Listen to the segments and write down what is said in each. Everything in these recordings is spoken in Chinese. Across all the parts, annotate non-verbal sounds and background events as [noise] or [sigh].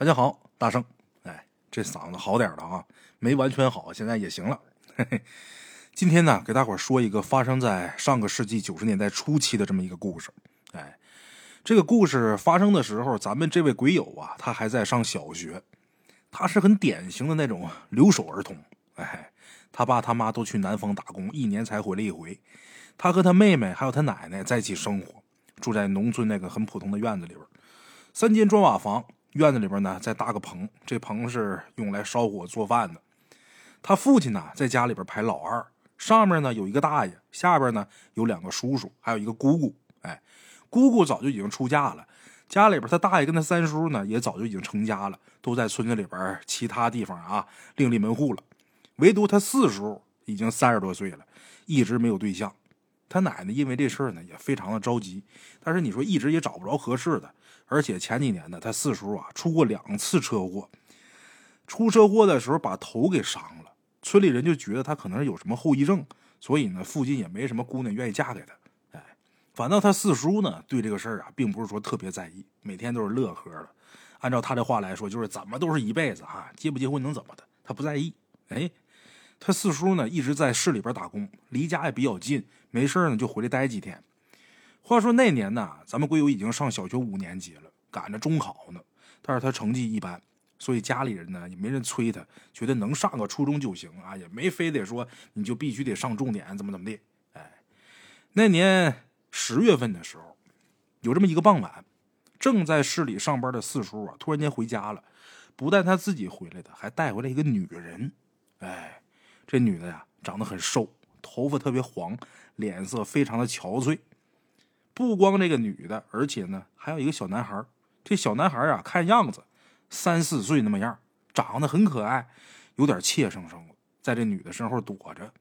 大家好，大圣，哎，这嗓子好点了啊，没完全好，现在也行了。嘿嘿，今天呢，给大伙说一个发生在上个世纪九十年代初期的这么一个故事。哎，这个故事发生的时候，咱们这位鬼友啊，他还在上小学，他是很典型的那种留守儿童。哎，他爸他妈都去南方打工，一年才回来一回。他和他妹妹还有他奶奶在一起生活，住在农村那个很普通的院子里边，三间砖瓦房。院子里边呢，再搭个棚，这棚是用来烧火做饭的。他父亲呢，在家里边排老二，上面呢有一个大爷，下边呢有两个叔叔，还有一个姑姑。哎，姑姑早就已经出嫁了，家里边他大爷跟他三叔呢也早就已经成家了，都在村子里边其他地方啊另立门户了。唯独他四叔已经三十多岁了，一直没有对象。他奶奶因为这事儿呢也非常的着急，但是你说一直也找不着合适的。而且前几年呢，他四叔啊出过两次车祸，出车祸的时候把头给伤了，村里人就觉得他可能是有什么后遗症，所以呢，附近也没什么姑娘愿意嫁给他。哎，反倒他四叔呢，对这个事儿啊，并不是说特别在意，每天都是乐呵的。按照他的话来说，就是怎么都是一辈子哈，结不结婚能怎么的，他不在意。哎，他四叔呢一直在市里边打工，离家也比较近，没事呢就回来待几天。话说那年呢，咱们贵友已经上小学五年级了，赶着中考呢。但是他成绩一般，所以家里人呢也没人催他，觉得能上个初中就行啊，也没非得说你就必须得上重点，怎么怎么的。哎，那年十月份的时候，有这么一个傍晚，正在市里上班的四叔啊，突然间回家了，不但他自己回来的，还带回来一个女人。哎，这女的呀，长得很瘦，头发特别黄，脸色非常的憔悴。不光这个女的，而且呢，还有一个小男孩。这小男孩啊，看样子三四岁那么样，长得很可爱，有点怯生生，在这女的身后躲着。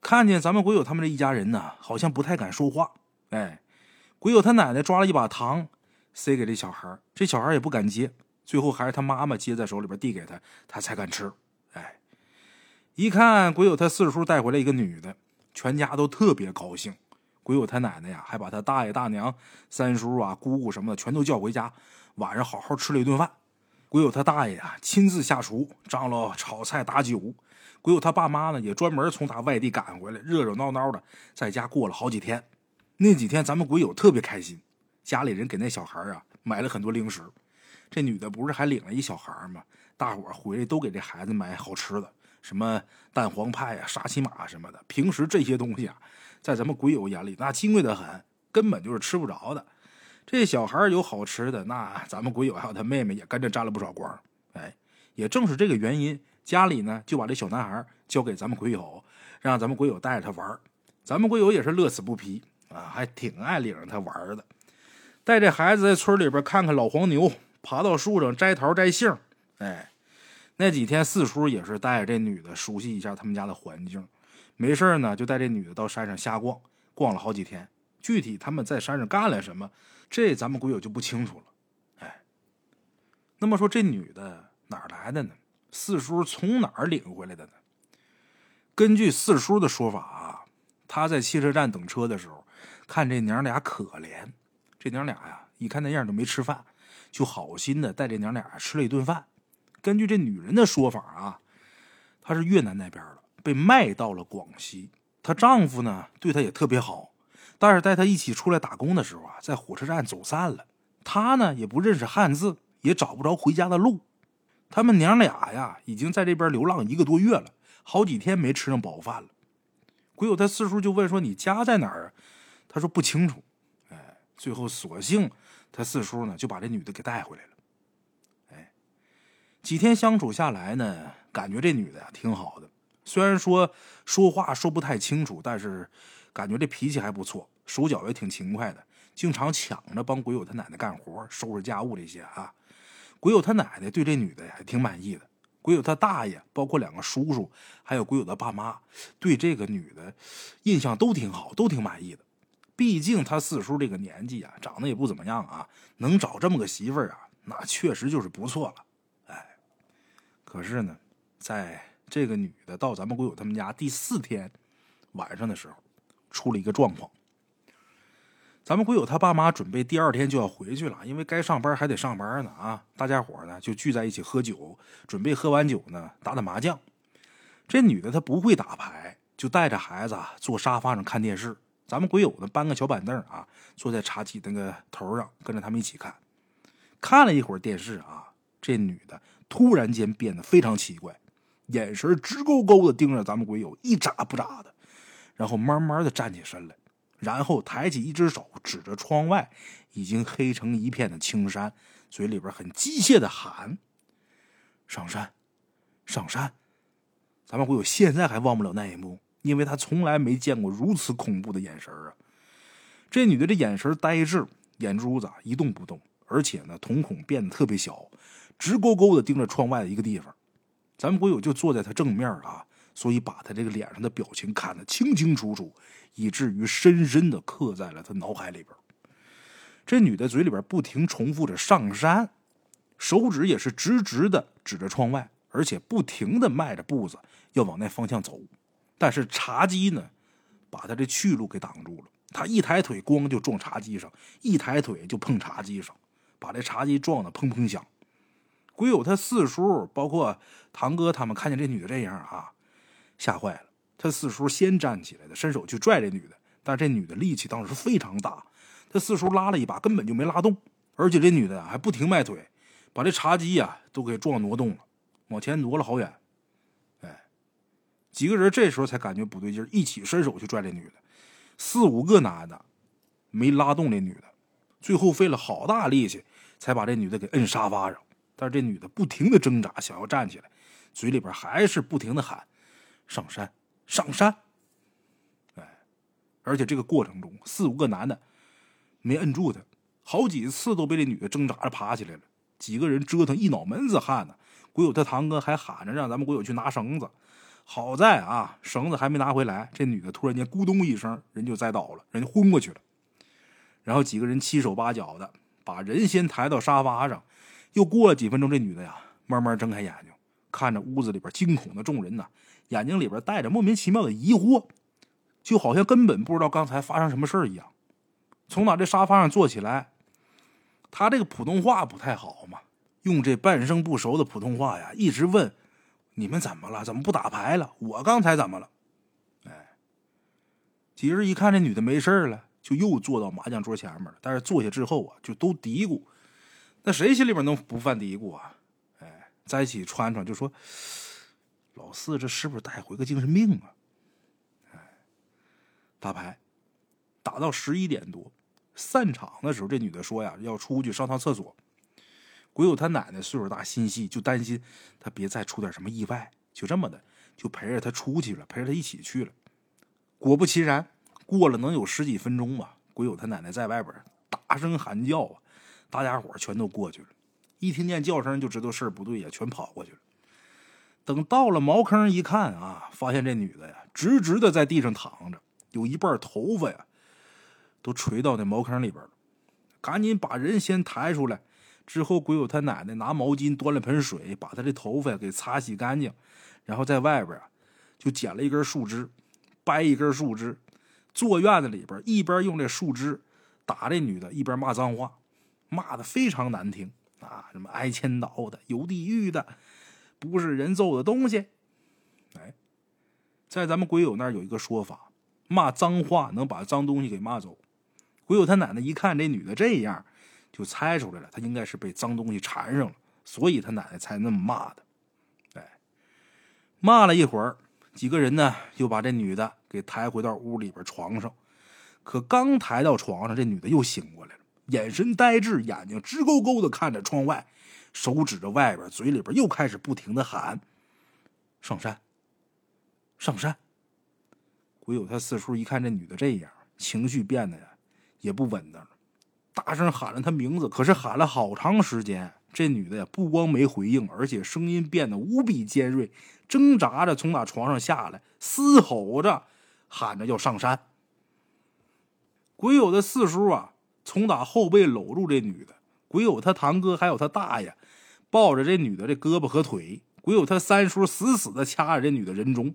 看见咱们鬼友他们这一家人呢，好像不太敢说话。哎，鬼友他奶奶抓了一把糖，塞给这小孩，这小孩也不敢接，最后还是他妈妈接在手里边递给他，他才敢吃。哎，一看鬼友他四叔带回来一个女的，全家都特别高兴。鬼友他奶奶呀，还把他大爷大娘、三叔啊、姑姑什么的全都叫回家，晚上好好吃了一顿饭。鬼友他大爷啊，亲自下厨，张罗炒菜打酒。鬼友他爸妈呢，也专门从他外地赶回来，热热闹闹的在家过了好几天。那几天咱们鬼友特别开心，家里人给那小孩啊买了很多零食。这女的不是还领了一小孩吗？大伙回来都给这孩子买好吃的，什么蛋黄派呀、沙琪玛什么的。平时这些东西啊。在咱们鬼友眼里，那金贵的很，根本就是吃不着的。这小孩有好吃的，那咱们鬼友还有他妹妹也跟着沾了不少光。哎，也正是这个原因，家里呢就把这小男孩交给咱们鬼友，让咱们鬼友带着他玩。咱们鬼友也是乐此不疲啊，还挺爱领着他玩的。带着孩子在村里边看看老黄牛，爬到树上摘桃摘杏。哎，那几天四叔也是带着这女的熟悉一下他们家的环境。没事呢，就带这女的到山上瞎逛，逛了好几天。具体他们在山上干了什么，这咱们鬼友就不清楚了。哎，那么说这女的哪儿来的呢？四叔从哪儿领回来的呢？根据四叔的说法啊，他在汽车站等车的时候，看这娘俩可怜，这娘俩呀，一看那样都没吃饭，就好心的带这娘俩吃了一顿饭。根据这女人的说法啊，她是越南那边的。被卖到了广西，她丈夫呢对她也特别好，但是带她一起出来打工的时候啊，在火车站走散了。她呢也不认识汉字，也找不着回家的路。他们娘俩呀，已经在这边流浪一个多月了，好几天没吃上饱饭了。鬼友他四叔就问说：“你家在哪儿？”他说不清楚。哎，最后索性他四叔呢就把这女的给带回来了。哎，几天相处下来呢，感觉这女的呀挺好的。虽然说说话说不太清楚，但是感觉这脾气还不错，手脚也挺勤快的，经常抢着帮鬼友他奶奶干活、收拾家务这些啊。鬼友他奶奶对这女的还挺满意的，鬼友他大爷，包括两个叔叔，还有鬼友的爸妈，对这个女的印象都挺好，都挺满意的。毕竟他四叔这个年纪啊，长得也不怎么样啊，能找这么个媳妇儿啊，那确实就是不错了。哎，可是呢，在这个女的到咱们鬼友他们家第四天晚上的时候，出了一个状况。咱们鬼友他爸妈准备第二天就要回去了，因为该上班还得上班呢啊！大家伙呢就聚在一起喝酒，准备喝完酒呢打打麻将。这女的她不会打牌，就带着孩子坐沙发上看电视。咱们鬼友呢搬个小板凳啊，坐在茶几那个头上，跟着他们一起看。看了一会儿电视啊，这女的突然间变得非常奇怪，眼神直勾勾的盯着咱们鬼友，一眨不眨的，然后慢慢的站起身来。然后抬起一只手指着窗外已经黑成一片的青山，嘴里边很机械的喊：“上山，上山！”咱们会友现在还忘不了那一幕，因为他从来没见过如此恐怖的眼神啊！这女的这眼神呆滞，眼珠子一动不动，而且呢瞳孔变得特别小，直勾勾的盯着窗外的一个地方。咱们会友就坐在他正面啊。所以把他这个脸上的表情看得清清楚楚，以至于深深的刻在了他脑海里边。这女的嘴里边不停重复着“上山”，手指也是直直的指着窗外，而且不停的迈着步子要往那方向走。但是茶几呢，把他这去路给挡住了。他一抬腿，咣就撞茶几上；一抬腿就碰茶几上，把这茶几撞得砰砰响。鬼友他四叔，包括堂哥他们，看见这女的这样啊。吓坏了，他四叔先站起来的，伸手去拽这女的，但这女的力气当时非常大，他四叔拉了一把，根本就没拉动，而且这女的还不停迈腿，把这茶几呀都给撞挪动了，往前挪了好远。哎，几个人这时候才感觉不对劲，一起伸手去拽这女的，四五个男的没拉动这女的，最后费了好大力气才把这女的给摁沙发上，但是这女的不停的挣扎，想要站起来，嘴里边还是不停的喊。上山，上山！哎，而且这个过程中，四五个男的没摁住他，好几次都被这女的挣扎着爬起来了。几个人折腾一脑门子汗呢。鬼友他堂哥还喊着让咱们鬼友去拿绳子。好在啊，绳子还没拿回来，这女的突然间咕咚一声，人就栽倒了，人就昏过去了。然后几个人七手八脚的把人先抬到沙发上。又过了几分钟，这女的呀慢慢睁开眼睛，看着屋子里边惊恐的众人呢。眼睛里边带着莫名其妙的疑惑，就好像根本不知道刚才发生什么事儿一样。从哪这沙发上坐起来，她这个普通话不太好嘛，用这半生不熟的普通话呀，一直问：“你们怎么了？怎么不打牌了？我刚才怎么了？”哎，几人一看这女的没事了，就又坐到麻将桌前面了。但是坐下之后啊，就都嘀咕。那谁心里边能不犯嘀咕啊？哎，在一起串串就说。老四，这是不是带回个精神病啊？哎，打牌打到十一点多，散场的时候，这女的说呀，要出去上趟厕所。鬼友他奶奶岁数大，心细，就担心他别再出点什么意外，就这么的，就陪着他出去了，陪着他一起去了。果不其然，过了能有十几分钟吧，鬼友他奶奶在外边大声喊叫啊，大家伙全都过去了。一听见叫声，就知道事儿不对呀，全跑过去了。等到了茅坑一看啊，发现这女的呀，直直的在地上躺着，有一半头发呀，都垂到那茅坑里边了。赶紧把人先抬出来，之后鬼友他奶奶拿毛巾端了盆水，把他的头发给擦洗干净，然后在外边啊，就捡了一根树枝，掰一根树枝，坐院子里边，一边用这树枝打这女的，一边骂脏话，骂的非常难听啊，什么挨千刀的，有地狱的。不是人揍的东西，哎，在咱们鬼友那儿有一个说法，骂脏话能把脏东西给骂走。鬼友他奶奶一看这女的这样，就猜出来了，她应该是被脏东西缠上了，所以他奶奶才那么骂的。哎，骂了一会儿，几个人呢又把这女的给抬回到屋里边床上，可刚抬到床上，这女的又醒过来了，眼神呆滞，眼睛直勾勾的看着窗外。手指着外边，嘴里边又开始不停的喊：“上山，上山。”鬼友他四叔一看这女的这样，情绪变得呀也不稳当了，大声喊了她名字。可是喊了好长时间，这女的呀不光没回应，而且声音变得无比尖锐，挣扎着从那床上下来，嘶吼着喊着要上山。鬼友的四叔啊，从打后背搂住这女的。鬼友他堂哥还有他大爷。抱着这女的这胳膊和腿，鬼友他三叔死死的掐着这女的人中。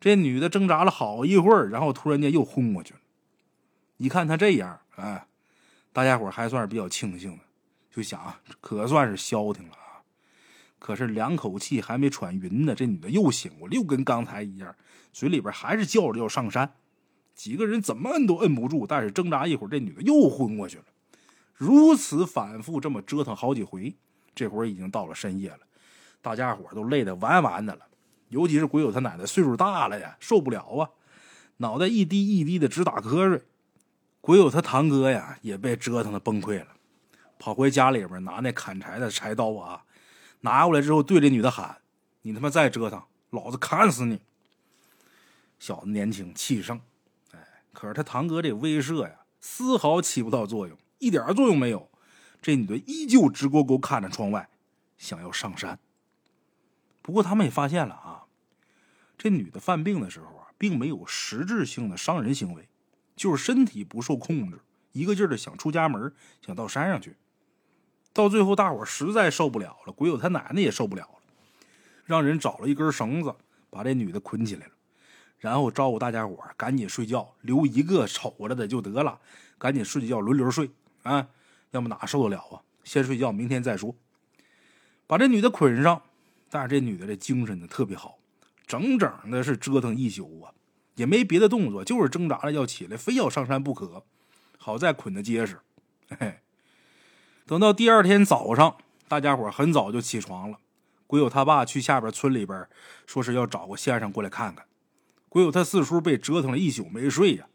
这女的挣扎了好一会儿，然后突然间又昏过去了。一看他这样，啊，大家伙还算是比较庆幸的，就想可算是消停了啊。可是两口气还没喘匀呢，这女的又醒过，又跟刚才一样，嘴里边还是叫着要上山。几个人怎么摁都摁不住，但是挣扎一会儿，这女的又昏过去了。如此反复这么折腾好几回，这会儿已经到了深夜了，大家伙都累得完完的了。尤其是鬼友他奶奶岁数大了呀，受不了啊，脑袋一滴一滴的直打瞌睡。鬼友他堂哥呀，也被折腾的崩溃了，跑回家里边拿那砍柴的柴刀啊，拿过来之后对这女的喊：“你他妈再折腾，老子砍死你！”小子年轻气盛，可是他堂哥这威慑呀，丝毫起不到作用，一点作用没有。这女的依旧直勾勾看着窗外，想要上山。不过他们也发现了啊，这女的犯病的时候啊，并没有实质性的伤人行为，就是身体不受控制，一个劲儿的想出家门，想到山上去。到最后，大伙实在受不了了，鬼友他奶奶也受不了了，让人找了一根绳子，把这女的捆起来了，然后招呼大家伙赶紧睡觉，留一个瞅着的就得了，赶紧睡觉，轮流睡啊，要么哪受得了啊？先睡觉，明天再说。把这女的捆上。但是这女的这精神呢特别好，整整的是折腾一宿啊，也没别的动作，就是挣扎着要起来，非要上山不可。好在捆的结实。嘿，等到第二天早上，大家伙很早就起床了。鬼友他爸去下边村里边，说是要找个先生过来看看。鬼友他四叔被折腾了一宿没睡呀，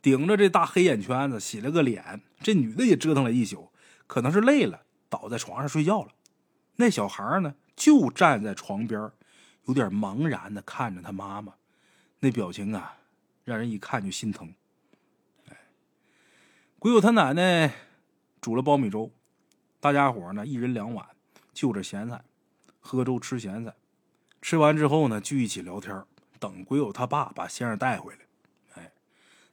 顶着这大黑眼圈子洗了个脸。这女的也折腾了一宿，可能是累了，倒在床上睡觉了。那小孩呢？就站在床边，有点茫然的看着他妈妈，那表情啊，让人一看就心疼。哎，鬼友他奶奶煮了苞米粥，大家伙呢一人两碗，就着咸菜，喝粥吃咸菜。吃完之后呢，聚一起聊天，等鬼友他爸把先生带回来。哎，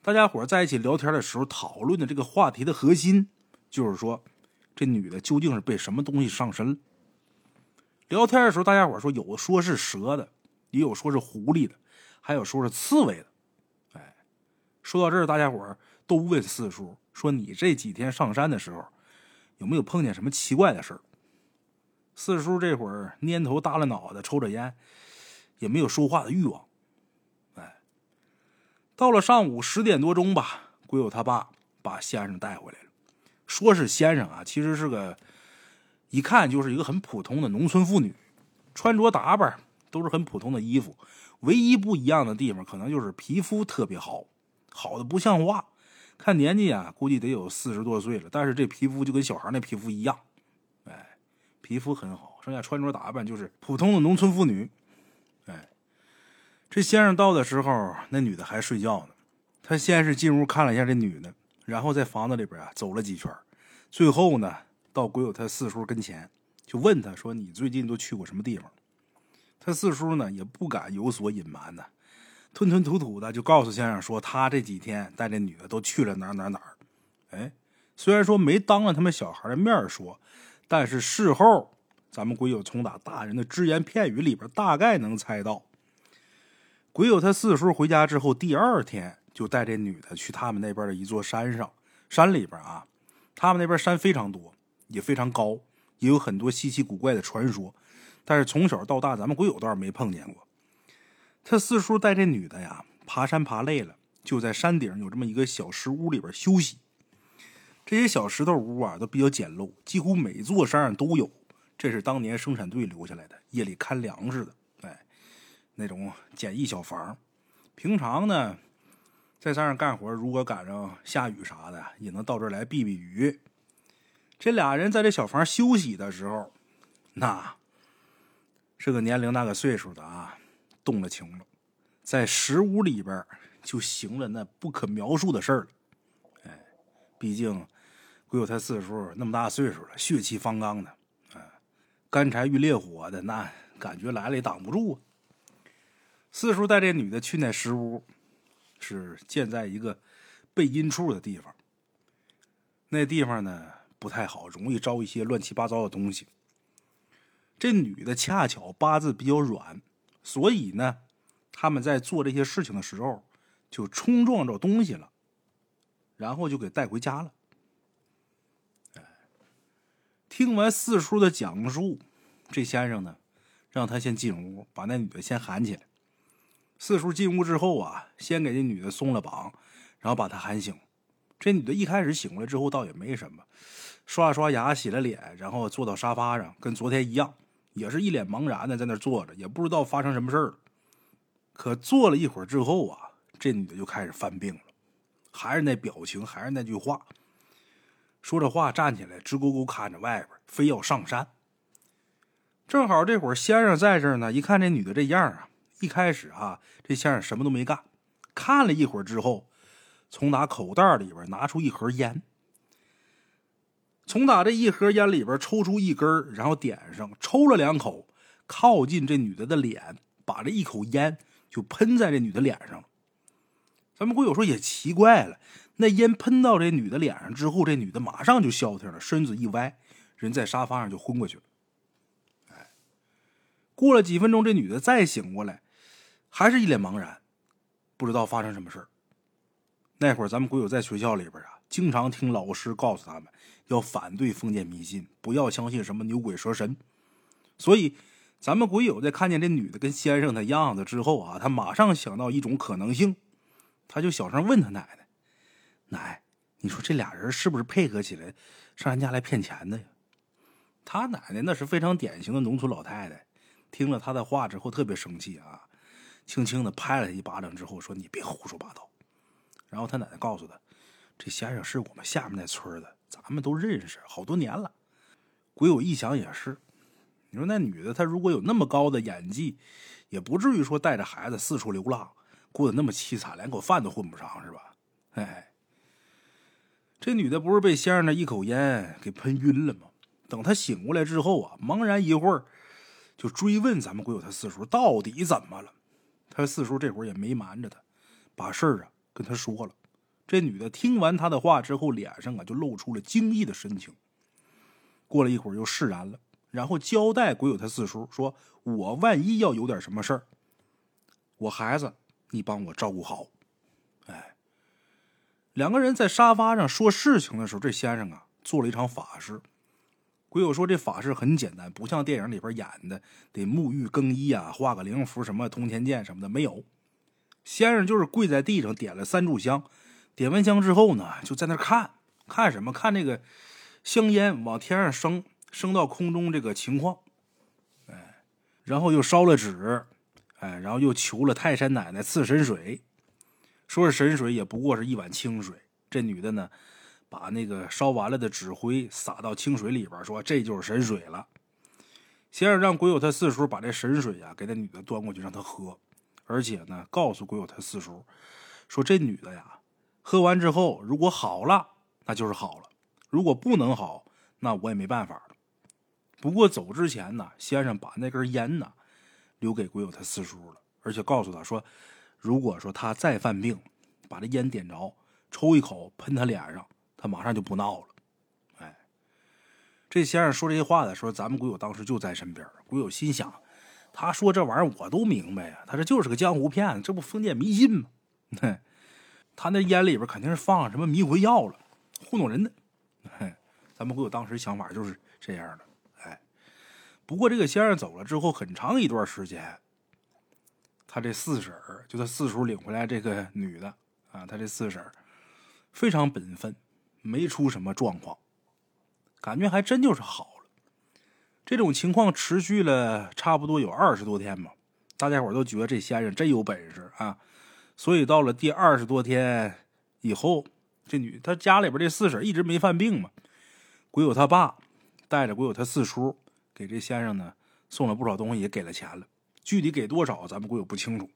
大家伙在一起聊天的时候，讨论的这个话题的核心，就是说，这女的究竟是被什么东西上身了。聊天的时候，大家伙说有说是蛇的，也有说是狐狸的，还有说是刺猬的。哎，说到这儿，大家伙都问四叔说：“你这几天上山的时候，有没有碰见什么奇怪的事儿？”四叔这会儿蔫头耷拉脑袋，抽着烟，也没有说话的欲望。到了上午十点多钟吧，鬼友他爸把先生带回来了，说是先生啊，其实是个。一看就是一个很普通的农村妇女，穿着打扮都是很普通的衣服，唯一不一样的地方可能就是皮肤特别好，好的不像话。看年纪啊，估计得有四十多岁了，但是这皮肤就跟小孩那皮肤一样，哎，皮肤很好。剩下穿着打扮就是普通的农村妇女，这先生到的时候，那女的还睡觉呢。他先是进屋看了一下这女的，然后在房子里边啊走了几圈，最后呢。到鬼友他四叔跟前，就问他说：“你最近都去过什么地方？”他四叔呢也不敢有所隐瞒呢，吞吞吐吐的就告诉先生说：“他这几天带这女的都去了哪哪哪。”哎，虽然说没当着他们小孩的面说，但是事后咱们鬼友从打大人的只言片语里边大概能猜到，鬼友他四叔回家之后，第二天就带这女的去他们那边的一座山上，山里边啊，他们那边山非常多。也非常高，也有很多稀奇古怪的传说，但是从小到大，咱们鬼友倒是没碰见过。他四叔带这女的呀，爬山爬累了，就在山顶有这么一个小石屋里边休息。这些小石头屋啊，都比较简陋，几乎每座山上都有。这是当年生产队留下来的，夜里看粮食的，那种简易小房。平常呢，在山上干活，如果赶上下雨啥的，也能到这儿来避避雨。这俩人在这小房休息的时候，那这个年龄那个岁数的啊，动了情了，在石屋里边就行了那不可描述的事儿了。哎，毕竟鬼友他四叔那么大岁数了，血气方刚的，啊，干柴遇烈火的，那感觉来了也挡不住啊。四叔带这女的去那石屋，是建在一个背阴处的地方。那地方呢？不太好，容易招一些乱七八糟的东西。这女的恰巧八字比较软，所以呢，他们在做这些事情的时候就冲撞着东西了。然后就给带回家了。哎，听完四叔的讲述，这先生呢，让他先进屋，把那女的先喊起来。四叔进屋之后啊，先给这女的松了绑，然后把她喊醒。这女的一开始醒过来之后，倒也没什么，刷了刷牙，洗了脸，然后坐到沙发上，跟昨天一样，也是一脸茫然的在那坐着，也不知道发生什么事儿。可坐了一会儿之后啊，这女的就开始犯病了，还是那表情，还是那句话，说着话站起来，直勾勾看着外边，非要上山。正好这会儿先生在这儿呢，一看这女的这样啊，一开始啊，这先生什么都没干，看了一会儿之后。从打口袋里边拿出一盒烟，从打这一盒烟里边抽出一根，然后点上，抽了两口，靠近这女的的脸，把这一口烟就喷在这女的脸上了。咱们会友说也奇怪了，那烟喷到这女的脸上之后，这女的马上就消停了，身子一歪，人在沙发上就昏过去了。过了几分钟，这女的再醒过来，还是一脸茫然，不知道发生什么事。那会儿咱们鬼友在学校里边啊，经常听老师告诉他们要反对封建迷信，不要相信什么牛鬼蛇神。所以，咱们鬼友在看见这女的跟先生的样子之后啊，他马上想到一种可能性，他就小声问他奶奶：“奶，你说这俩人是不是配合起来上人家来骗钱的呀？”他奶奶那是非常典型的农村老太太，听了他的话之后特别生气啊，轻轻的拍了他一巴掌之后说：“你别胡说八道。”然后他奶奶告诉他：“这先生是我们下面那村的，咱们都认识好多年了。”鬼友一想也是，你说那女的她如果有那么高的演技，也不至于说带着孩子四处流浪，过得那么凄惨，连口饭都混不上，是吧？哎，这女的不是被先生那一口烟给喷晕了吗？等她醒过来之后啊，茫然一会儿，就追问咱们鬼友他四叔到底怎么了。他四叔这会儿也没瞒着他，把事儿啊。跟他说了，这女的听完他的话之后，脸上啊就露出了惊异的神情。过了一会儿又释然了，然后交代鬼友他四叔说：“我万一要有点什么事儿，我孩子你帮我照顾好。”哎，两个人在沙发上说事情的时候，这先生啊做了一场法事。鬼友说这法事很简单，不像电影里边演的得沐浴更衣啊，画个灵符什么通天剑什么的没有。先生就是跪在地上点了三炷香，点完香之后呢，就在那看看什么？看那个香烟往天上升，升到空中这个情况。哎，然后又烧了纸，哎，然后又求了泰山奶奶赐神水，说是神水也不过是一碗清水。这女的呢，把那个烧完了的纸灰撒到清水里边，说这就是神水了。先生让鬼友他四叔把这神水呀给那女的端过去，让她喝。而且呢，告诉鬼友他四叔，说这女的呀，喝完之后如果好了，那就是好了；如果不能好，那我也没办法了。不过走之前呢，先生把那根烟呢留给鬼友他四叔了，而且告诉他说，如果说他再犯病，把这烟点着，抽一口喷他脸上，他马上就不闹了。哎，这先生说这些话的时候，咱们鬼友当时就在身边，鬼友心想。他说这玩意儿我都明白呀，他这就是个江湖骗子，这不封建迷信吗？[laughs] 哼，他那烟里边肯定是放上什么迷魂药了，糊弄人的。咱们会有当时想法就是这样的。哎，不过这个先生走了之后，很长一段时间，他这四婶儿就他四叔领回来这个女的啊，他这四婶儿非常本分，没出什么状况，感觉还真就是好了。这种情况持续了差不多有二十多天吧，大家伙都觉得这先生真有本事啊，所以到了第二十多天以后，这女她家里边这四婶一直没犯病嘛，鬼友他爸带着鬼友他四叔给这先生呢送了不少东西，也给了钱了，具体给多少咱们鬼友不清楚。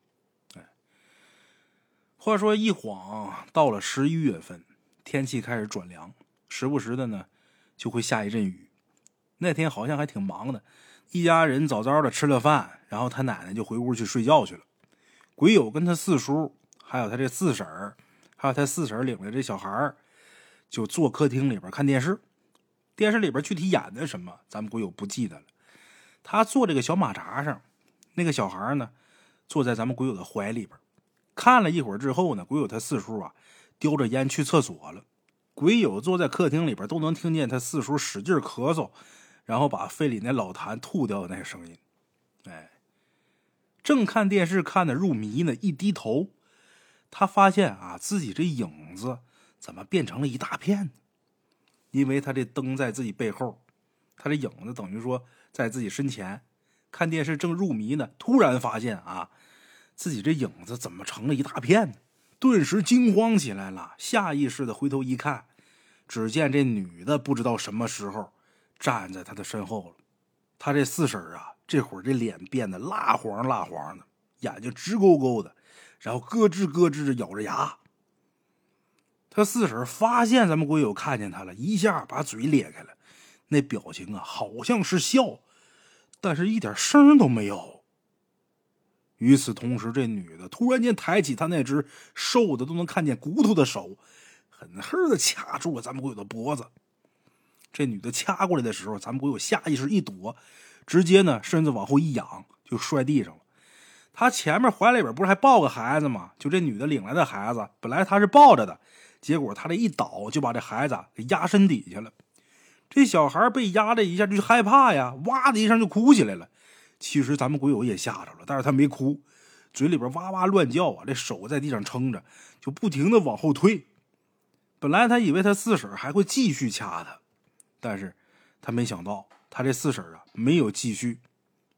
话说一晃到了十一月份，天气开始转凉，时不时的呢就会下一阵雨。那天好像还挺忙的，一家人早早的吃了饭，然后他奶奶就回屋去睡觉去了。鬼友跟他四叔，还有他这四婶儿，还有他四婶领着这小孩儿，就坐客厅里边看电视。电视里边具体演的什么，咱们鬼友不记得了。他坐这个小马扎上，那个小孩呢，坐在咱们鬼友的怀里边。看了一会儿之后呢，鬼友他四叔啊，叼着烟去厕所了。鬼友坐在客厅里边，都能听见他四叔使劲咳嗽，然后把肺里那老痰吐掉的那个声音。哎，正看电视看的入迷呢，一低头，他发现啊，自己这影子怎么变成了一大片呢？因为他这灯在自己背后，他这影子等于说在自己身前。看电视正入迷呢，突然发现啊，自己这影子怎么成了一大片呢？顿时惊慌起来了，下意识的回头一看，只见这女的不知道什么时候站在他的身后了。他这四婶啊，这会儿这脸变得蜡黄蜡黄的，眼睛直勾勾的，然后咯吱咯吱的咬着牙。他四婶发现咱们鬼友看见他了，一下把嘴咧开了，那表情啊，好像是笑。但是一点声都没有。与此同时，这女的突然间抬起她那只瘦的都能看见骨头的手，狠狠的掐住了咱们鬼友的脖子。这女的掐过来的时候，咱们鬼友下意识一躲，直接呢身子往后一仰，就摔地上了。他前面怀里边不是还抱个孩子吗？就这女的领来的孩子，本来他是抱着的，结果他这一倒，就把这孩子给压身底下了。这小孩被压了一下，就害怕呀，哇的一声就哭起来了。其实咱们鬼友也吓着了，但是他没哭，嘴里边哇哇乱叫啊，这手在地上撑着，就不停的往后退。本来他以为他四婶还会继续掐他，但是他没想到他这四婶啊没有继续，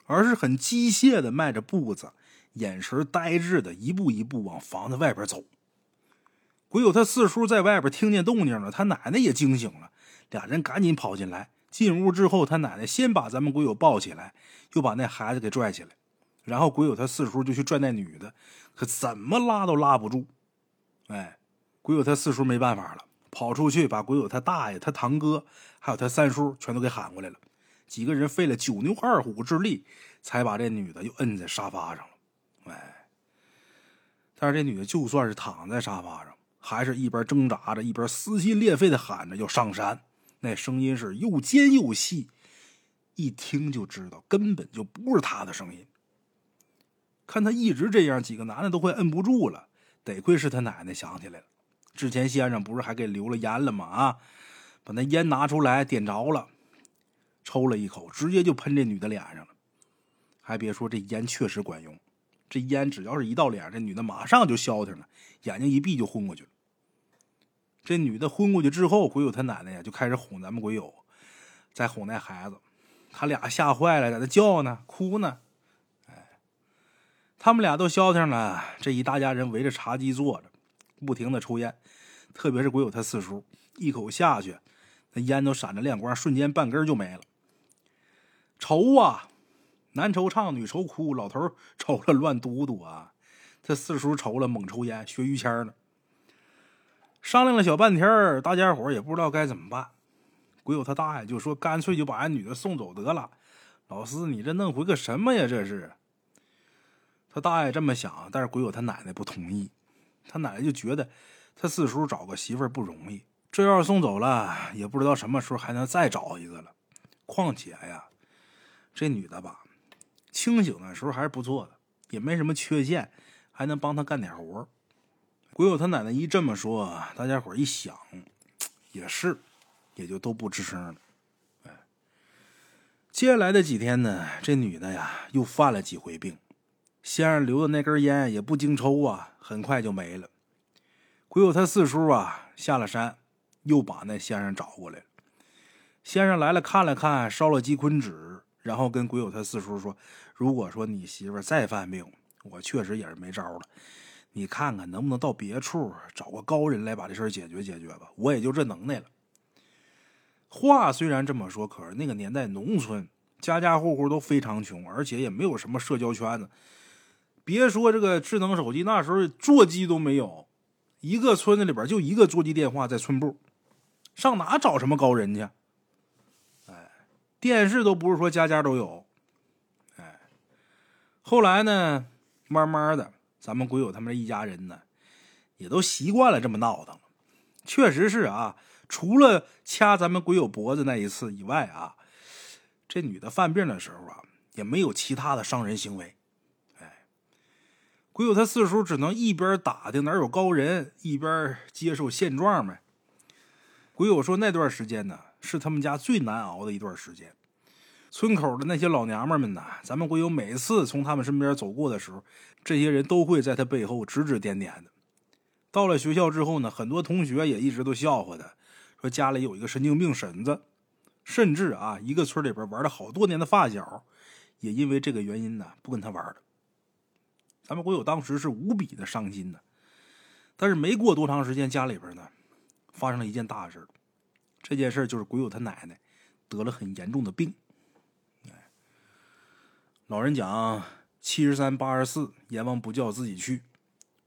而是很机械的迈着步子，眼神呆滞的一步一步往房子外边走。鬼友他四叔在外边听见动静了，他奶奶也惊醒了。俩人赶紧跑进来，进屋之后，他奶奶先把咱们鬼友抱起来，又把那孩子给拽起来，然后鬼友他四叔就去拽那女的，可怎么拉都拉不住。哎，鬼友他四叔没办法了，跑出去把鬼友他大爷、他堂哥还有他三叔全都给喊过来了。几个人费了九牛二虎之力，才把这女的又摁在沙发上了。哎，但是这女的就算是躺在沙发上，还是一边挣扎着，一边撕心裂肺的喊着要上山。那声音是又尖又细，一听就知道根本就不是他的声音。看他一直这样，几个男的都快摁不住了。得亏是他奶奶想起来了，之前先生不是还给留了烟了吗？啊，把那烟拿出来点着了，抽了一口，直接就喷这女的脸上了。还别说，这烟确实管用。这烟只要是一到脸，这女的马上就消停了，眼睛一闭就昏过去了。这女的昏过去之后，鬼友他奶奶呀就开始哄咱们鬼友，在哄那孩子，他俩吓坏了，在那叫呢，哭呢，哎，他们俩都消停了。这一大家人围着茶几坐着，不停的抽烟，特别是鬼友他四叔，一口下去，那烟都闪着亮光，瞬间半根就没了。愁啊，男愁唱，女愁哭，老头 [laughs] 愁了乱嘟嘟啊，他四叔愁了猛抽烟，学于谦呢。商量了小半天大家伙也不知道该怎么办。鬼友他大爷就说：“干脆就把俺女的送走得了。”老四，你这弄回个什么呀？这是。他大爷这么想，但是鬼友他奶奶不同意。他奶奶就觉得他四叔找个媳妇不容易，这要是送走了，也不知道什么时候还能再找一个了。况且呀，这女的吧，清醒的时候还是不错的，也没什么缺陷，还能帮他干点活。鬼友他奶奶一这么说，大家伙一想，也是，也就都不吱声了。哎，接下来的几天呢，这女的呀又犯了几回病，先生留的那根烟也不经抽啊，很快就没了。鬼友他四叔啊下了山，又把那先生找过来了。先生来了，看了看，烧了几捆纸，然后跟鬼友他四叔说：“如果说你媳妇再犯病，我确实也是没招了。”你看看能不能到别处找个高人来把这事解决解决吧，我也就这能耐了。话虽然这么说，可是那个年代农村家家户户都非常穷，而且也没有什么社交圈子。别说这个智能手机，那时候座机都没有，一个村子里边就一个座机电话在村部，上哪找什么高人去？哎，电视都不是说家家都有。哎，后来呢，慢慢的。咱们鬼友他们这一家人呢，也都习惯了这么闹腾。确实是啊，除了掐咱们鬼友脖子那一次以外啊，这女的犯病的时候啊，也没有其他的伤人行为。哎，鬼友他四叔只能一边打听哪有高人，一边接受现状呗。鬼友说那段时间呢，是他们家最难熬的一段时间。村口的那些老娘们们呐，咱们鬼友每次从他们身边走过的时候，这些人都会在他背后指指点点的。到了学校之后呢，很多同学也一直都笑话他，说家里有一个神经病婶子，甚至啊，一个村里边玩了好多年的发小，也因为这个原因呢，不跟他玩了。咱们鬼友当时是无比的伤心的，但是没过多长时间，家里边呢，发生了一件大事这件事就是鬼友他奶奶得了很严重的病。老人讲七十三八十四，阎王不叫自己去。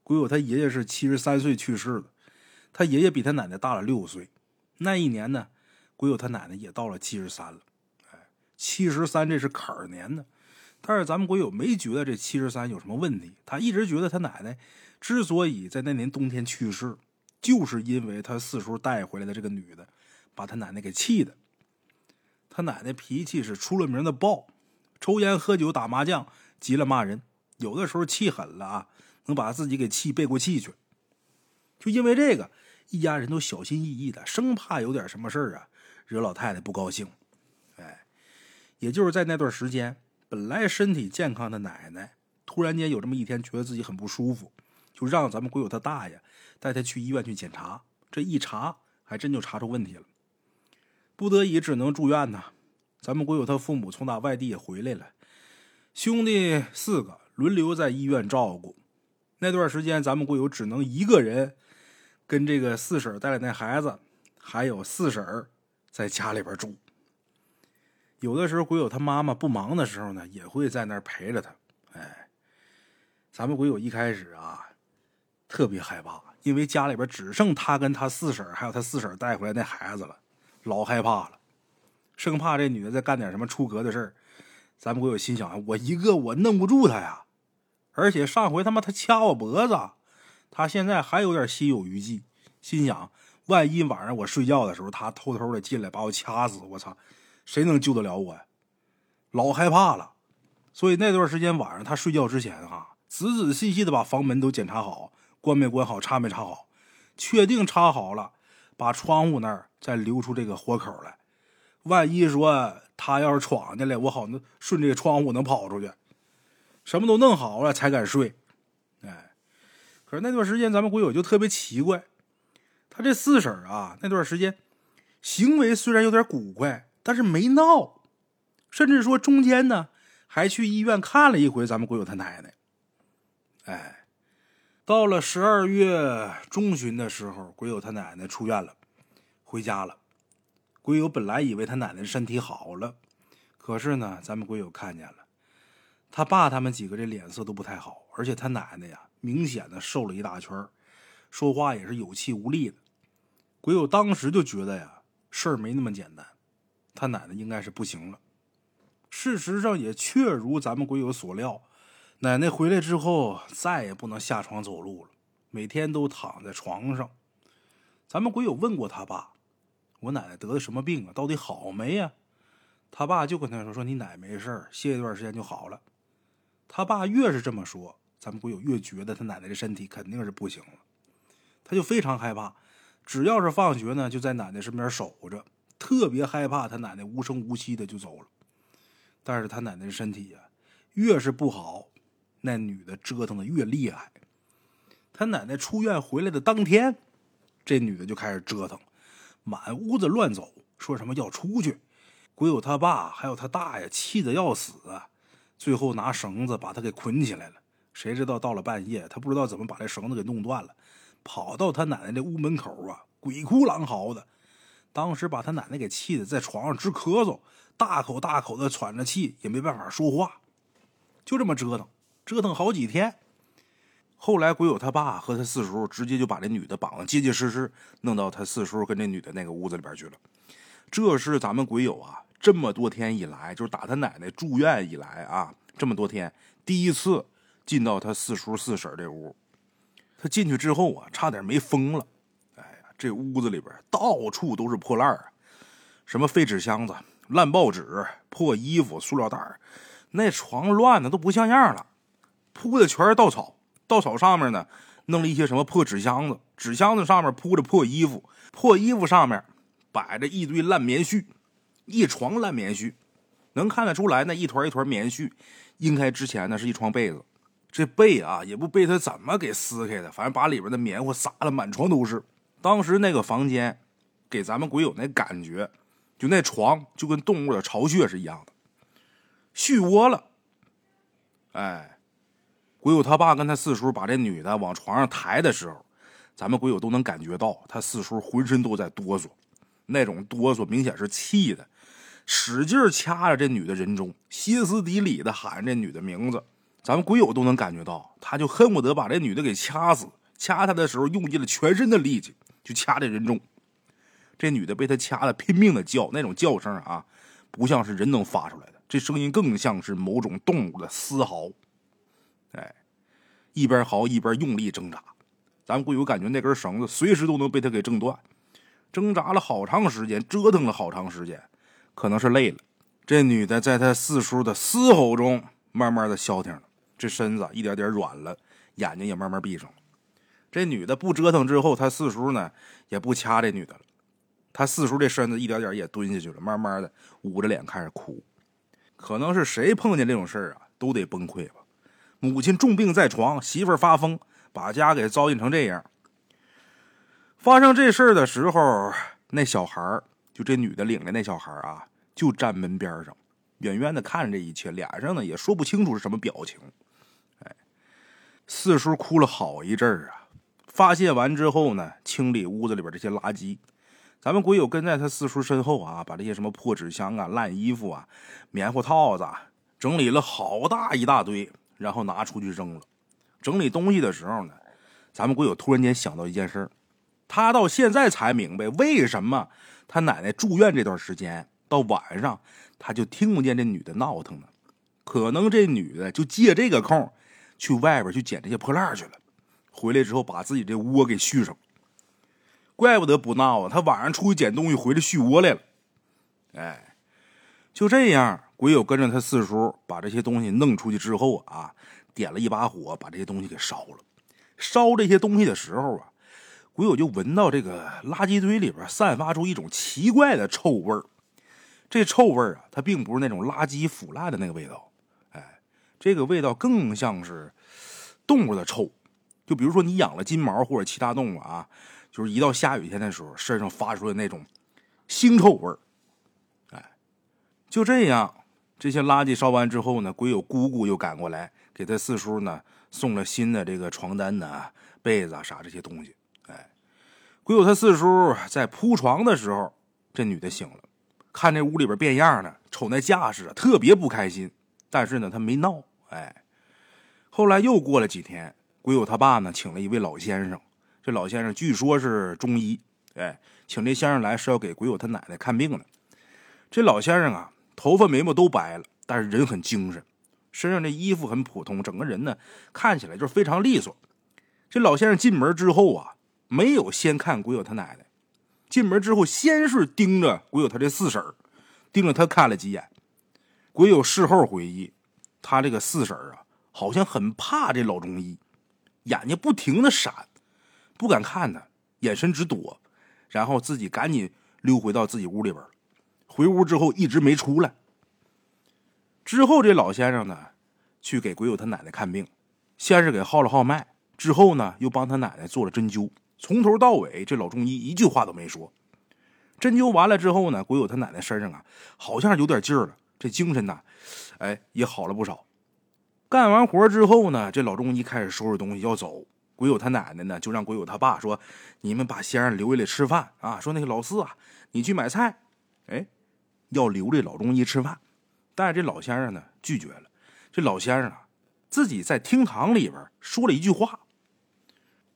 鬼友他爷爷是七十三岁去世的，他爷爷比他奶奶大了六岁。那一年呢，鬼友他奶奶也到了七十三了。哎，七十三这是坎儿年呢。但是咱们鬼友没觉得这七十三有什么问题，他一直觉得他奶奶之所以在那年冬天去世，就是因为他四叔带回来的这个女的，把他奶奶给气的。他奶奶脾气是出了名的暴，抽烟喝酒打麻将，急了骂人，有的时候气狠了啊。能把自己给气背过气去，就因为这个，一家人都小心翼翼的，生怕有点什么事儿啊，惹老太太不高兴。哎，也就是在那段时间，本来身体健康的奶奶，突然间有这么一天，觉得自己很不舒服，就让咱们鬼友他大爷带他去医院去检查。这一查，还真就查出问题了，不得已只能住院呐。咱们鬼友他父母从那外地也回来了，兄弟四个轮流在医院照顾。那段时间，咱们鬼友只能一个人跟这个四婶带着那孩子，还有四婶在家里边住。有的时候，鬼友他妈妈不忙的时候呢，也会在那儿陪着他。哎，咱们鬼友一开始啊，特别害怕，因为家里边只剩他跟他四婶还有他四婶带回来那孩子了，老害怕了，生怕这女的再干点什么出格的事儿。咱们鬼友心想：我一个我弄不住她呀。而且上回他妈她掐我脖子，他现在还有点心有余悸，心想万一晚上我睡觉的时候他偷偷的进来把我掐死，我操，谁能救得了我呀？老害怕了，所以那段时间晚上他睡觉之前啊，仔仔细细的把房门都检查好，关没关好，插没插好，确定插好了，把窗户那儿再留出这个豁口来，万一说他要是闯进来，我好能顺这个窗户能跑出去。什么都弄好了才敢睡，哎，可是那段时间咱们鬼友就特别奇怪，他这四婶啊，那段时间行为虽然有点古怪，但是没闹，甚至说中间呢还去医院看了一回咱们鬼友他奶奶，哎，到了十二月中旬的时候，鬼友他奶奶出院了，回家了。鬼友本来以为他奶奶身体好了，可是呢，咱们鬼友看见了。他爸他们几个这脸色都不太好，而且他奶奶呀，明显的瘦了一大圈说话也是有气无力的。鬼友当时就觉得呀，事儿没那么简单，他奶奶应该是不行了。事实上也确如咱们鬼友所料，奶奶回来之后再也不能下床走路了，每天都躺在床上。咱们鬼友问过他爸：“我奶奶得的什么病啊？到底好没呀？”他爸就跟他说：“说你奶没事歇一段时间就好了。”他爸越是这么说，咱们鬼友越觉得他奶奶的身体肯定是不行了，他就非常害怕，只要是放学呢，就在奶奶身边守着，特别害怕他奶奶无声无息的就走了。但是他奶奶的身体呀，越是不好，那女的折腾的越厉害。他奶奶出院回来的当天，这女的就开始折腾，满屋子乱走，说什么要出去。鬼友他爸还有他大爷气得要死啊。最后拿绳子把他给捆起来了，谁知道到了半夜，他不知道怎么把这绳子给弄断了，跑到他奶奶的屋门口啊，鬼哭狼嚎的。当时把他奶奶给气的在床上直咳嗽，大口大口的喘着气，也没办法说话，就这么折腾，折腾好几天。后来鬼友他爸和他四叔直接就把这女的绑得结结实实，弄到他四叔跟这女的那个屋子里边去了。这是咱们鬼友啊。这么多天以来，就是打他奶奶住院以来啊，这么多天第一次进到他四叔四婶这屋。他进去之后啊，差点没疯了。哎呀，这屋子里边到处都是破烂啊，什么废纸箱子、烂报纸、破衣服、塑料袋那床乱的都不像样了，铺的全是稻草，稻草上面呢弄了一些什么破纸箱子，纸箱子上面铺着破衣服，破衣服上面摆着一堆烂棉絮，一床烂棉絮，能看得出来那一团一团棉絮，应该之前呢是一床被子。这被啊也不被他怎么给撕开的，反正把里边的棉花撒的满床都是。当时那个房间，给咱们鬼友那感觉，就那床就跟动物的巢穴是一样的，续窝了。哎，鬼友他爸跟他四叔把这女的往床上抬的时候，咱们鬼友都能感觉到他四叔浑身都在哆嗦，那种哆嗦明显是气的，使劲掐着这女的人中，歇斯底里的喊这女的名字。咱们鬼友都能感觉到，他就恨不得把这女的给掐死。掐她的时候，用尽了全身的力气，就掐这人中。这女的被他掐的拼命的叫，那种叫声啊，不像是人能发出来的，这声音更像是某种动物的嘶嚎。哎，一边嚎一边用力挣扎。咱们鬼友感觉那根绳子随时都能被他给挣断。挣扎了好长时间，折腾了好长时间，可能是累了。这女的在他四叔的嘶吼中，慢慢的消停了。这身子一点点软了，眼睛也慢慢闭上了。这女的不折腾之后，他四叔呢也不掐这女的了。他四叔这身子一点点也蹲下去了，慢慢的捂着脸开始哭。可能是谁碰见这种事儿啊，都得崩溃吧。母亲重病在床，媳妇儿发疯，把家给糟践成这样。发生这事儿的时候，那小孩儿就这女的领着那小孩儿啊，就站门边上，远远的看着这一切，脸上呢也说不清楚是什么表情。哎四叔哭了好一阵儿啊，发泄完之后呢，清理屋子里边这些垃圾。咱们鬼友跟在他四叔身后啊，把这些什么破纸箱啊、烂衣服啊、棉花套子整理了好大一大堆，然后拿出去扔了。整理东西的时候呢，咱们鬼友突然间想到一件事他到现在才明白为什么他奶奶住院这段时间到晚上他就听不见这女的闹腾呢？可能这女的就借这个空。去外边去捡这些破烂去了，回来之后把自己这窝给续上。怪不得不闹啊！他晚上出去捡东西，回来续窝来了。哎，就这样，鬼友跟着他四叔把这些东西弄出去之后啊，点了一把火，把这些东西给烧了。烧这些东西的时候啊，鬼友就闻到这个垃圾堆里边散发出一种奇怪的臭味儿。这臭味儿啊，它并不是那种垃圾腐烂的那个味道。哎这个味道更像是动物的臭，就比如说你养了金毛或者其他动物啊，就是一到下雨天的时候，身上发出的那种腥臭味儿。哎，就这样，这些垃圾烧完之后呢，鬼友姑姑又赶过来给他四叔呢送了新的这个床单呢、被子啊啥这些东西。哎，鬼友他四叔在铺床的时候，这女的醒了，看这屋里边变样了，瞅那架势啊，特别不开心。但是呢，他没闹，哎。后来又过了几天，鬼友他爸呢，请了一位老先生。这老先生据说是中医，哎，请这先生来是要给鬼友他奶奶看病的。这老先生啊，头发眉毛都白了，但是人很精神，身上这衣服很普通，整个人呢看起来就是非常利索。这老先生进门之后啊，没有先看鬼友他奶奶，进门之后先是盯着鬼友他这四婶盯着他看了几眼。鬼友事后回忆，他这个四婶啊，好像很怕这老中医，眼睛不停的闪，不敢看他，眼神直躲，然后自己赶紧溜回到自己屋里边回屋之后一直没出来。之后这老先生呢，去给鬼友他奶奶看病，先是给号了号脉，之后呢又帮他奶奶做了针灸，从头到尾这老中医一句话都没说。针灸完了之后呢，鬼友他奶奶身上啊，好像有点劲儿了。这精神呐，哎，也好了不少。干完活之后呢，这老中医开始收拾东西要走。鬼友他奶奶呢，就让鬼友他爸说：“你们把先生留下来吃饭啊。”说那个老四啊，你去买菜。哎，要留这老中医吃饭，但是这老先生呢拒绝了。这老先生啊，自己在厅堂里边说了一句话。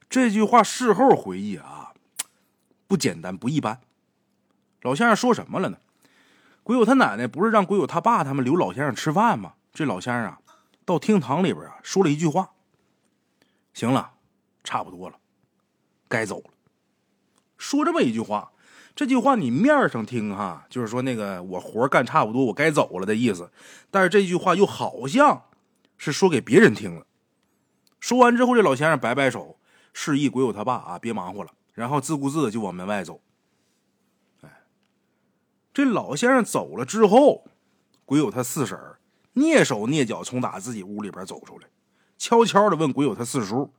这句话事后回忆啊，不简单，不一般。老先生说什么了呢？鬼友他奶奶不是让鬼友他爸他们留老先生吃饭吗？这老先生啊，到厅堂里边啊说了一句话：“行了，差不多了，该走了。”说这么一句话，这句话你面上听哈，就是说那个我活干差不多，我该走了的意思。但是这句话又好像是说给别人听了。说完之后，这老先生摆摆手，示意鬼友他爸啊别忙活了，然后自顾自的就往门外走。哎，这老先生走了之后，鬼友他四婶蹑手蹑脚从打自己屋里边走出来，悄悄的问鬼友他四叔：“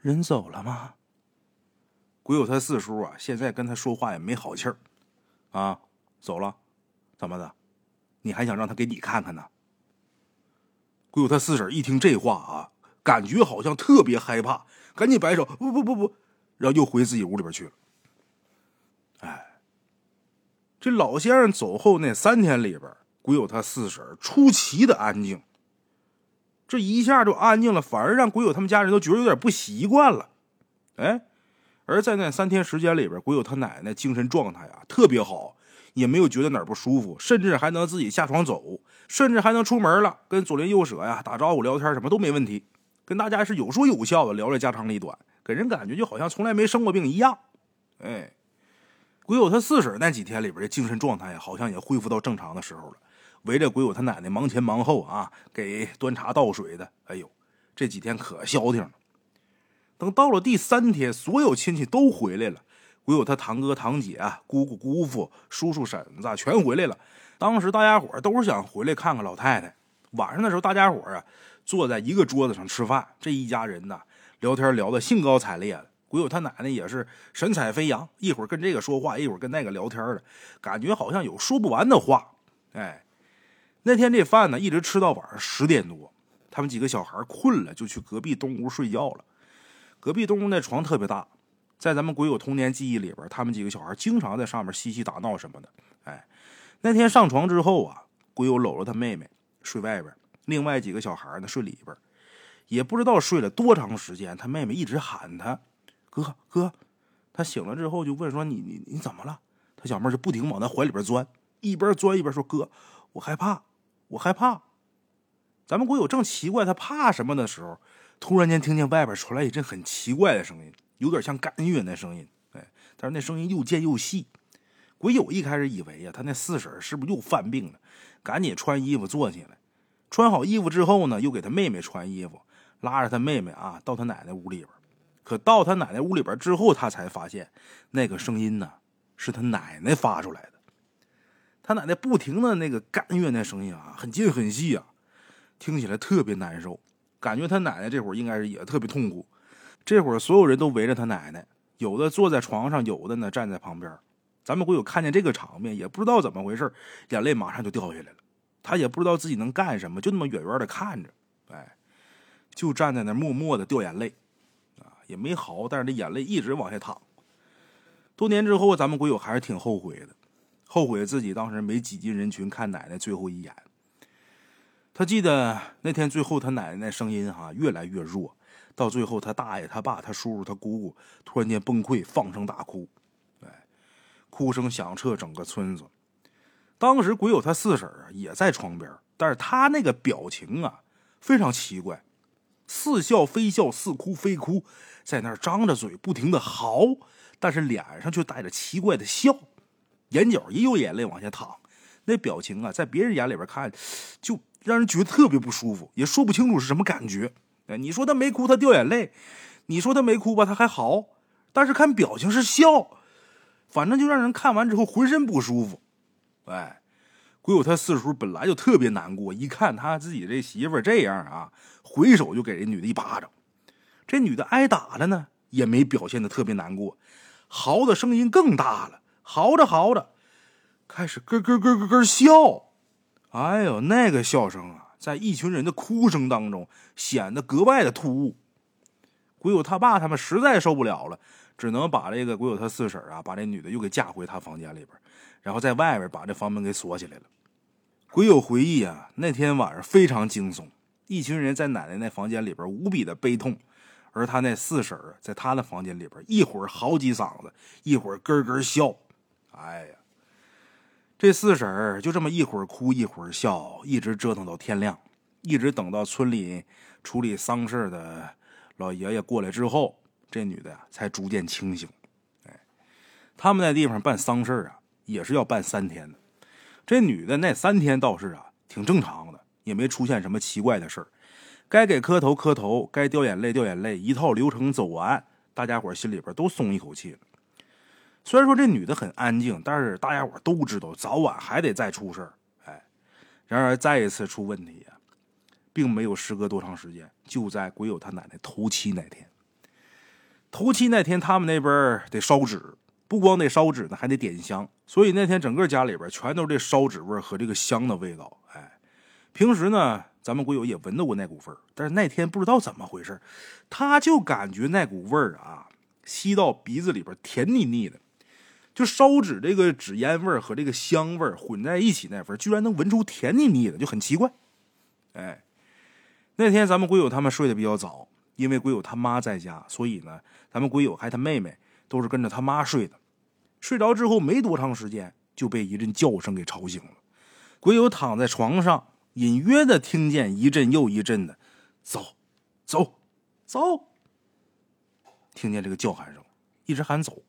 人走了吗？”鬼友他四叔啊，现在跟他说话也没好气儿，啊，走了，怎么的？你还想让他给你看看呢？鬼友他四婶一听这话啊，感觉好像特别害怕，赶紧摆手，不不不不，然后又回自己屋里边去了。哎，这老先生走后那三天里边，鬼友他四婶出奇的安静。这一下就安静了，反而让鬼友他们家人都觉得有点不习惯了。哎，而在那三天时间里边，鬼友他奶奶精神状态啊特别好。也没有觉得哪不舒服，甚至还能自己下床走，甚至还能出门了，跟左邻右舍呀打招呼、聊天，什么都没问题。跟大家是有说有笑的聊着家长里短，给人感觉就好像从来没生过病一样。哎，鬼友他四婶那几天里边的精神状态好像也恢复到正常的时候了，围着鬼友他奶奶忙前忙后啊，给端茶倒水的。哎呦，这几天可消停了。等到了第三天，所有亲戚都回来了。鬼友他堂哥堂姐啊、姑姑姑父、叔叔婶子全回来了。当时大家伙都是想回来看看老太太。晚上的时候，大家伙啊坐在一个桌子上吃饭，这一家人呢聊天聊得兴高采烈的。鬼友他奶奶也是神采飞扬，一会儿跟这个说话，一会儿跟那个聊天的，感觉好像有说不完的话。哎，那天这饭呢一直吃到晚上十点多，他们几个小孩困了，就去隔壁东屋睡觉了。隔壁东屋那床特别大。在咱们鬼友童年记忆里边，他们几个小孩经常在上面嬉戏打闹什么的。哎，那天上床之后啊，鬼友搂着他妹妹睡外边，另外几个小孩呢睡里边。也不知道睡了多长时间，他妹妹一直喊他哥哥。他醒了之后就问说：“你你你怎么了？”他小妹就不停往他怀里边钻，一边钻一边说：“哥，我害怕，我害怕。”咱们鬼友正奇怪他怕什么的时候，突然间听见外边传来一阵很奇怪的声音。有点像干乐那声音，哎，但是那声音又尖又细。鬼友一开始以为呀，他那四婶是不是又犯病了？赶紧穿衣服坐起来。穿好衣服之后呢，又给他妹妹穿衣服，拉着他妹妹啊到他奶奶屋里边。可到他奶奶屋里边之后，他才发现那个声音呢是他奶奶发出来的。他奶奶不停的那个干乐那声音啊，很尖很细啊，听起来特别难受，感觉他奶奶这会儿应该是也特别痛苦。这会儿，所有人都围着他奶奶，有的坐在床上，有的呢站在旁边。咱们鬼友看见这个场面，也不知道怎么回事，眼泪马上就掉下来了。他也不知道自己能干什么，就那么远远的看着，哎，就站在那默默的掉眼泪，啊，也没嚎，但是这眼泪一直往下淌。多年之后，咱们鬼友还是挺后悔的，后悔自己当时没挤进人群看奶奶最后一眼。他记得那天最后，他奶奶声音哈越来越弱。到最后，他大爷、他爸、他叔叔、他姑姑突然间崩溃，放声大哭，哎，哭声响彻整个村子。当时鬼友他四婶啊也在床边，但是他那个表情啊非常奇怪，似笑非笑，似哭非哭，在那儿张着嘴不停的嚎，但是脸上却带着奇怪的笑，眼角也有眼泪往下淌，那表情啊在别人眼里边看，就让人觉得特别不舒服，也说不清楚是什么感觉。你说他没哭，他掉眼泪；你说他没哭吧，他还嚎。但是看表情是笑，反正就让人看完之后浑身不舒服。哎，鬼友他四叔本来就特别难过，一看他自己这媳妇这样啊，回手就给这女的一巴掌。这女的挨打了呢，也没表现的特别难过，嚎的声音更大了，嚎着嚎着，开始咯咯咯咯咯笑。哎呦，那个笑声啊！在一群人的哭声当中，显得格外的突兀。鬼友他爸他们实在受不了了，只能把这个鬼友他四婶啊，把这女的又给架回他房间里边，然后在外边把这房门给锁起来了。鬼友回忆啊，那天晚上非常惊悚，一群人在奶奶那房间里边无比的悲痛，而他那四婶在他的房间里边，一会儿嚎几嗓子，一会儿咯咯笑，哎呀。这四婶儿就这么一会儿哭一会儿笑，一直折腾到天亮，一直等到村里处理丧事的老爷爷过来之后，这女的呀才逐渐清醒。哎，他们那地方办丧事啊，也是要办三天的。这女的那三天倒是啊挺正常的，也没出现什么奇怪的事儿。该给磕头磕头，该掉眼泪掉眼泪，一套流程走完，大家伙心里边都松一口气了。虽然说这女的很安静，但是大家伙都知道，早晚还得再出事儿。哎，然而再一次出问题呀，并没有时隔多长时间，就在鬼友他奶奶头七那天。头七那天，他们那边得烧纸，不光得烧纸呢，还得点香，所以那天整个家里边全都是这烧纸味和这个香的味道。哎，平时呢，咱们鬼友也闻到过那股味儿，但是那天不知道怎么回事，他就感觉那股味儿啊，吸到鼻子里边甜腻腻的。就烧纸这个纸烟味和这个香味混在一起那份居然能闻出甜腻腻的，就很奇怪。哎，那天咱们鬼友他们睡得比较早，因为鬼友他妈在家，所以呢，咱们鬼友还他妹妹都是跟着他妈睡的。睡着之后没多长时间，就被一阵叫声给吵醒了。鬼友躺在床上，隐约的听见一阵又一阵的“走，走，走”，听见这个叫喊声，一直喊走。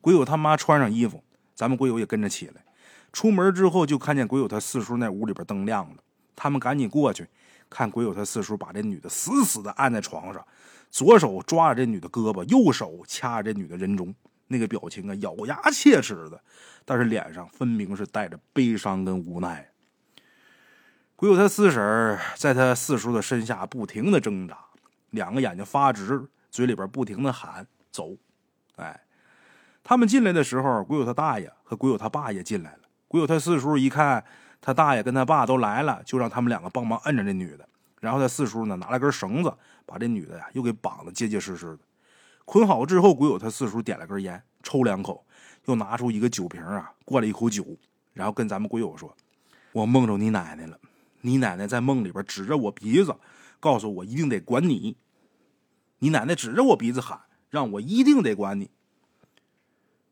鬼友他妈穿上衣服，咱们鬼友也跟着起来。出门之后就看见鬼友他四叔那屋里边灯亮了，他们赶紧过去，看鬼友他四叔把这女的死死的按在床上，左手抓着这女的胳膊，右手掐着这女的人中，那个表情啊，咬牙切齿的，但是脸上分明是带着悲伤跟无奈。鬼友他四婶在他四叔的身下不停的挣扎，两个眼睛发直，嘴里边不停的喊走，哎。他们进来的时候，鬼友他大爷和鬼友他爸也进来了。鬼友他四叔一看他大爷跟他爸都来了，就让他们两个帮忙摁着这女的。然后他四叔呢，拿了根绳子，把这女的呀又给绑得结结实实的。捆好之后，鬼友他四叔点了根烟，抽两口，又拿出一个酒瓶啊，灌了一口酒，然后跟咱们鬼友说：“我梦着你奶奶了，你奶奶在梦里边指着我鼻子，告诉我一定得管你。你奶奶指着我鼻子喊，让我一定得管你。”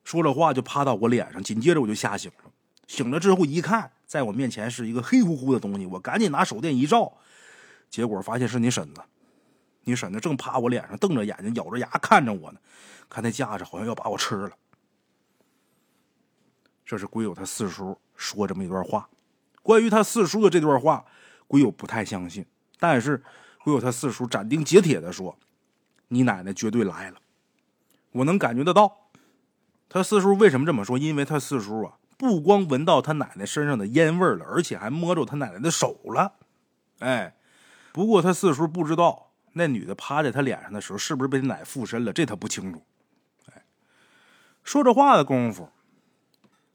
说着话就趴到我脸上，紧接着我就吓醒了。醒了之后一看，在我面前是一个黑乎乎的东西，我赶紧拿手电一照，结果发现是你婶子。你婶子正趴我脸上，瞪着眼睛，咬着牙看着我呢，看那架势好像要把我吃了。这是鬼友他四叔说这么一段话。关于他四叔的这段话，鬼友不太相信，但是鬼友他四叔斩钉截铁的说：“你奶奶绝对来了，我能感觉得到。”他四叔为什么这么说？因为他四叔啊，不光闻到他奶奶身上的烟味了，而且还摸着他奶奶的手了。哎，不过他四叔不知道那女的趴在他脸上的时候是不是被奶附身了，这他不清楚。哎，说这话的功夫，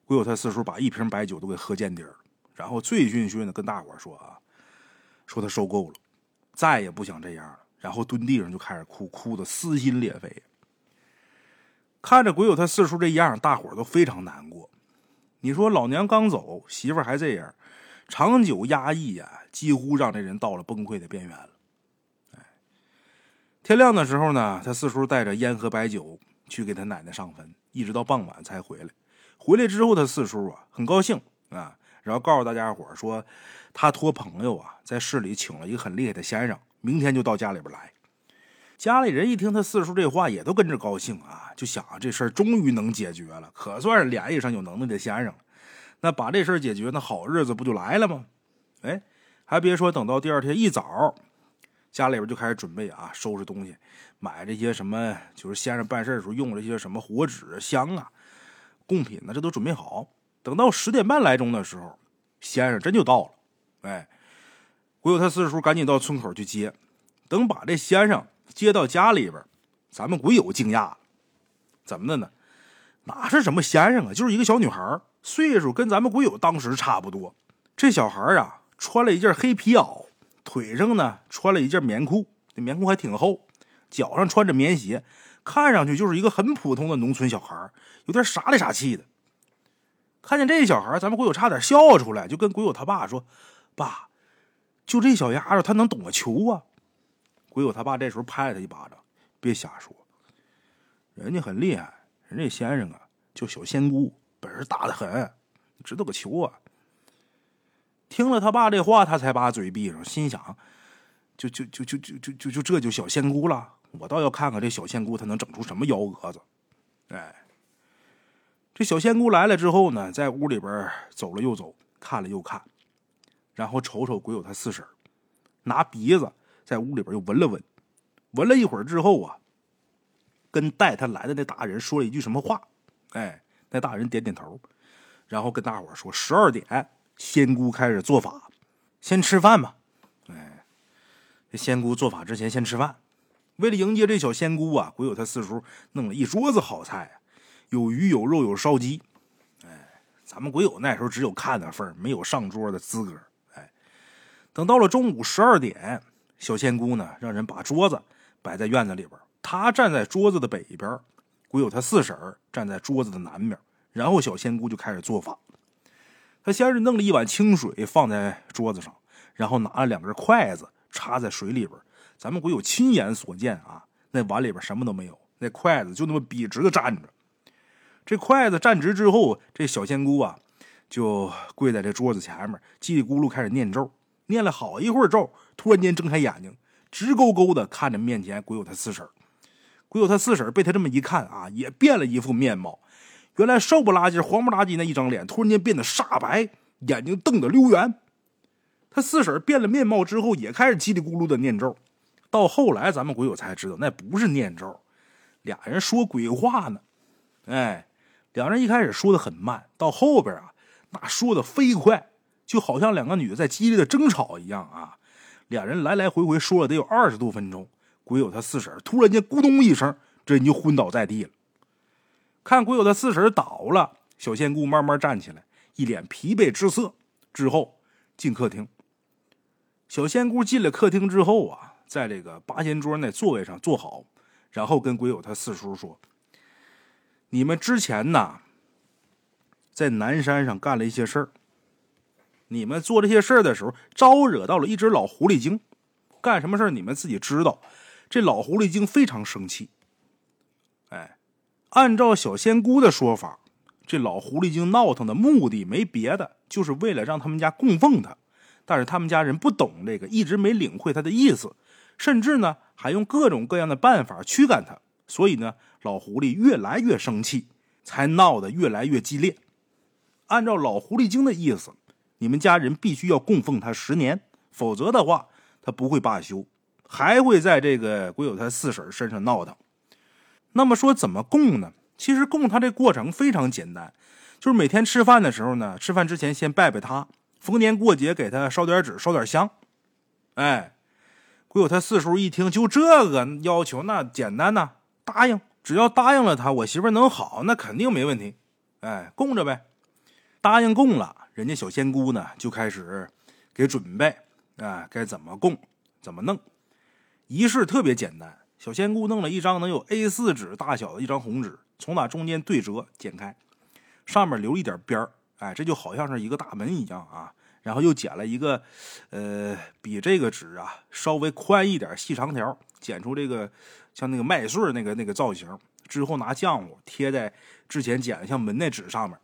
鬼友他四叔把一瓶白酒都给喝见底儿了，然后醉醺醺的跟大伙说啊，说他受够了，再也不想这样了，然后蹲地上就开始哭，哭的撕心裂肺。看着鬼友他四叔这样，大伙都非常难过。你说老娘刚走，媳妇还这样，长久压抑呀，几乎让这人到了崩溃的边缘了。哎，天亮的时候呢，他四叔带着烟和白酒去给他奶奶上坟，一直到傍晚才回来。回来之后，他四叔啊很高兴啊，然后告诉大家伙说，他托朋友啊在市里请了一个很厉害的先生，明天就到家里边来。家里人一听他四叔这话，也都跟着高兴啊，就想这事儿终于能解决了，可算是联系上有能耐的先生了。那把这事儿解决，那好日子不就来了吗？哎，还别说，等到第二天一早，家里边就开始准备啊，收拾东西，买这些什么，就是先生办事的时候用这些什么火纸、香啊、贡品呢，这都准备好。等到十点半来钟的时候，先生真就到了。哎，鬼友他四叔赶紧到村口去接，等把这先生。接到家里边，咱们鬼友惊讶了，怎么的呢？哪是什么先生啊，就是一个小女孩，岁数跟咱们鬼友当时差不多。这小孩啊，穿了一件黑皮袄，腿上呢穿了一件棉裤，这棉裤还挺厚，脚上穿着棉鞋，看上去就是一个很普通的农村小孩，有点傻里傻气的。看见这小孩，咱们鬼友差点笑出来，就跟鬼友他爸说：“爸，就这小丫头，她能懂个球啊？”鬼友他爸这时候拍了他一巴掌：“别瞎说，人家很厉害，人家先生啊叫小仙姑，本事大的很，知道个球啊！”听了他爸这话，他才把嘴闭上，心想：“就就就就就就就就这就小仙姑了，我倒要看看这小仙姑她能整出什么幺蛾子。”哎，这小仙姑来了之后呢，在屋里边走了又走，看了又看，然后瞅瞅鬼友他四婶，拿鼻子。在屋里边又闻了闻，闻了一会儿之后啊，跟带他来的那大人说了一句什么话？哎，那大人点点头，然后跟大伙说：十二点，仙姑开始做法，先吃饭吧。哎，这仙姑做法之前先吃饭。为了迎接这小仙姑啊，鬼友他四叔弄了一桌子好菜，有鱼有肉有烧鸡。哎，咱们鬼友那时候只有看的份没有上桌的资格。哎，等到了中午十二点，小仙姑呢让人把桌子摆在院子里边，她站在桌子的北边，鬼友他四婶站在桌子的南面，然后小仙姑就开始做法。他先是弄了一碗清水放在桌子上，然后拿了两根筷子插在水里边。咱们鬼友亲眼所见啊，那碗里边什么都没有，那筷子就那么笔直的站着。这筷子站直之后，这小仙姑啊就跪在这桌子前面，叽里咕噜开始念咒。念了好一会儿咒，突然间睁开眼睛，直勾勾的看着面前鬼友他四婶。鬼友他四婶被他这么一看啊，也变了一副面貌。原来瘦不拉几、黄不拉几那一张脸，突然间变得煞白，眼睛瞪得溜圆。他四婶变了面貌之后，也开始叽里咕噜的念咒。到后来，咱们鬼友才知道那不是念咒，俩人说鬼话呢。哎，两人一开始说的很慢，到后边啊，那说的飞快，就好像两个女的在激烈的争吵一样啊。俩人来来回回说了得有二十多分钟，鬼友他四婶突然间咕咚一声，这人就昏倒在地了。看鬼友他四婶倒了，小仙姑慢慢站起来，一脸疲惫之色，之后进客厅。小仙姑进了客厅之后啊。在这个八仙桌那座位上坐好，然后跟鬼友他四叔说：“你们之前呢，在南山上干了一些事儿。你们做这些事儿的时候，招惹到了一只老狐狸精。干什么事儿，你们自己知道。这老狐狸精非常生气。哎，按照小仙姑的说法，这老狐狸精闹腾的目的没别的，就是为了让他们家供奉他。但是他们家人不懂这个，一直没领会他的意思。”甚至呢，还用各种各样的办法驱赶他，所以呢，老狐狸越来越生气，才闹得越来越激烈。按照老狐狸精的意思，你们家人必须要供奉他十年，否则的话，他不会罢休，还会在这个鬼友他四婶身上闹腾。那么说怎么供呢？其实供他这过程非常简单，就是每天吃饭的时候呢，吃饭之前先拜拜他，逢年过节给他烧点纸，烧点香，哎。鬼友他四叔一听，就这个要求，那简单呐，答应，只要答应了他，我媳妇能好，那肯定没问题。哎，供着呗，答应供了，人家小仙姑呢就开始给准备，啊，该怎么供，怎么弄。仪式特别简单，小仙姑弄了一张能有 A 四纸大小的一张红纸，从那中间对折剪开，上面留一点边儿，哎，这就好像是一个大门一样啊。然后又剪了一个，呃，比这个纸啊稍微宽一点细长条，剪出这个像那个麦穗那个那个造型。之后拿浆糊贴在之前剪的像门那纸上面，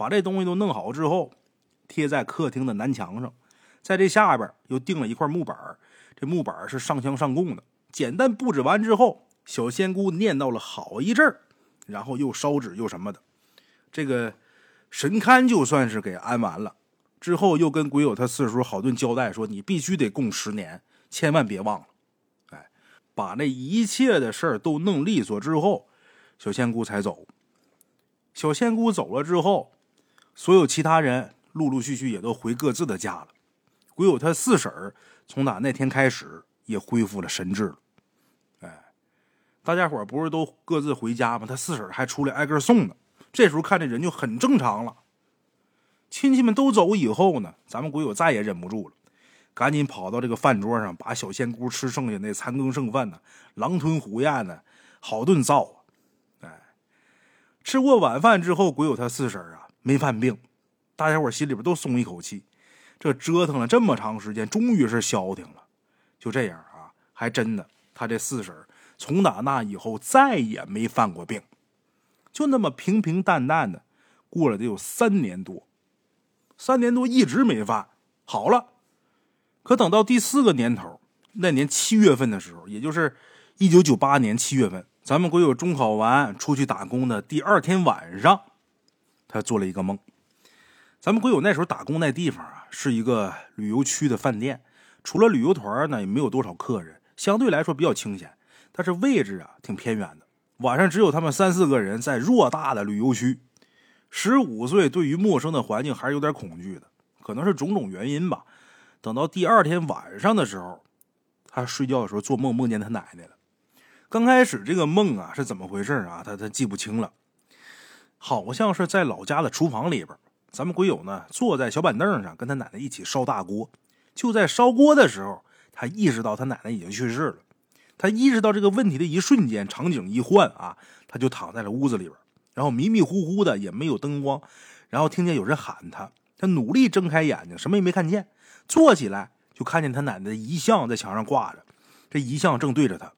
把这东西都弄好之后，贴在客厅的南墙上，在这下边又钉了一块木板这木板是上香上供的。简单布置完之后，小仙姑念叨了好一阵然后又烧纸又什么的，这个神龛就算是给安完了。之后又跟鬼友他四叔好顿交代，说你必须得供十年，千万别忘了。哎，把那一切的事儿都弄利索之后，小仙姑才走。小仙姑走了之后，所有其他人陆陆续续也都回各自的家了。鬼友他四婶儿从打那天开始也恢复了神智了。哎，大家伙不是都各自回家吗？他四婶还出来挨个送呢。这时候看这人就很正常了。亲戚们都走以后呢，咱们鬼友再也忍不住了，赶紧跑到这个饭桌上，把小仙姑吃剩下那残羹剩饭呢，狼吞虎咽的，好顿造啊！哎，吃过晚饭之后，鬼友他四婶啊没犯病，大家伙心里边都松一口气，这折腾了这么长时间，终于是消停了。就这样啊，还真的，他这四婶从打那以后再也没犯过病，就那么平平淡淡的过了得有三年多。三年多一直没犯好了，可等到第四个年头，那年七月份的时候，也就是一九九八年七月份，咱们鬼友中考完出去打工的第二天晚上，他做了一个梦。咱们鬼友那时候打工那地方啊，是一个旅游区的饭店，除了旅游团呢，也没有多少客人，相对来说比较清闲。但是位置啊，挺偏远的。晚上只有他们三四个人在偌大的旅游区。十五岁对于陌生的环境还是有点恐惧的，可能是种种原因吧。等到第二天晚上的时候，他睡觉的时候做梦梦见他奶奶了。刚开始这个梦啊是怎么回事啊？他他记不清了，好像是在老家的厨房里边，咱们鬼友呢坐在小板凳上跟他奶奶一起烧大锅。就在烧锅的时候，他意识到他奶奶已经去世了。他意识到这个问题的一瞬间，场景一换啊，他就躺在了屋子里边，然后迷迷糊糊的也没有灯光，然后听见有人喊他，他努力睁开眼睛，什么也没看见。坐起来就看见他奶奶的遗像在墙上挂着，这遗像正对着他，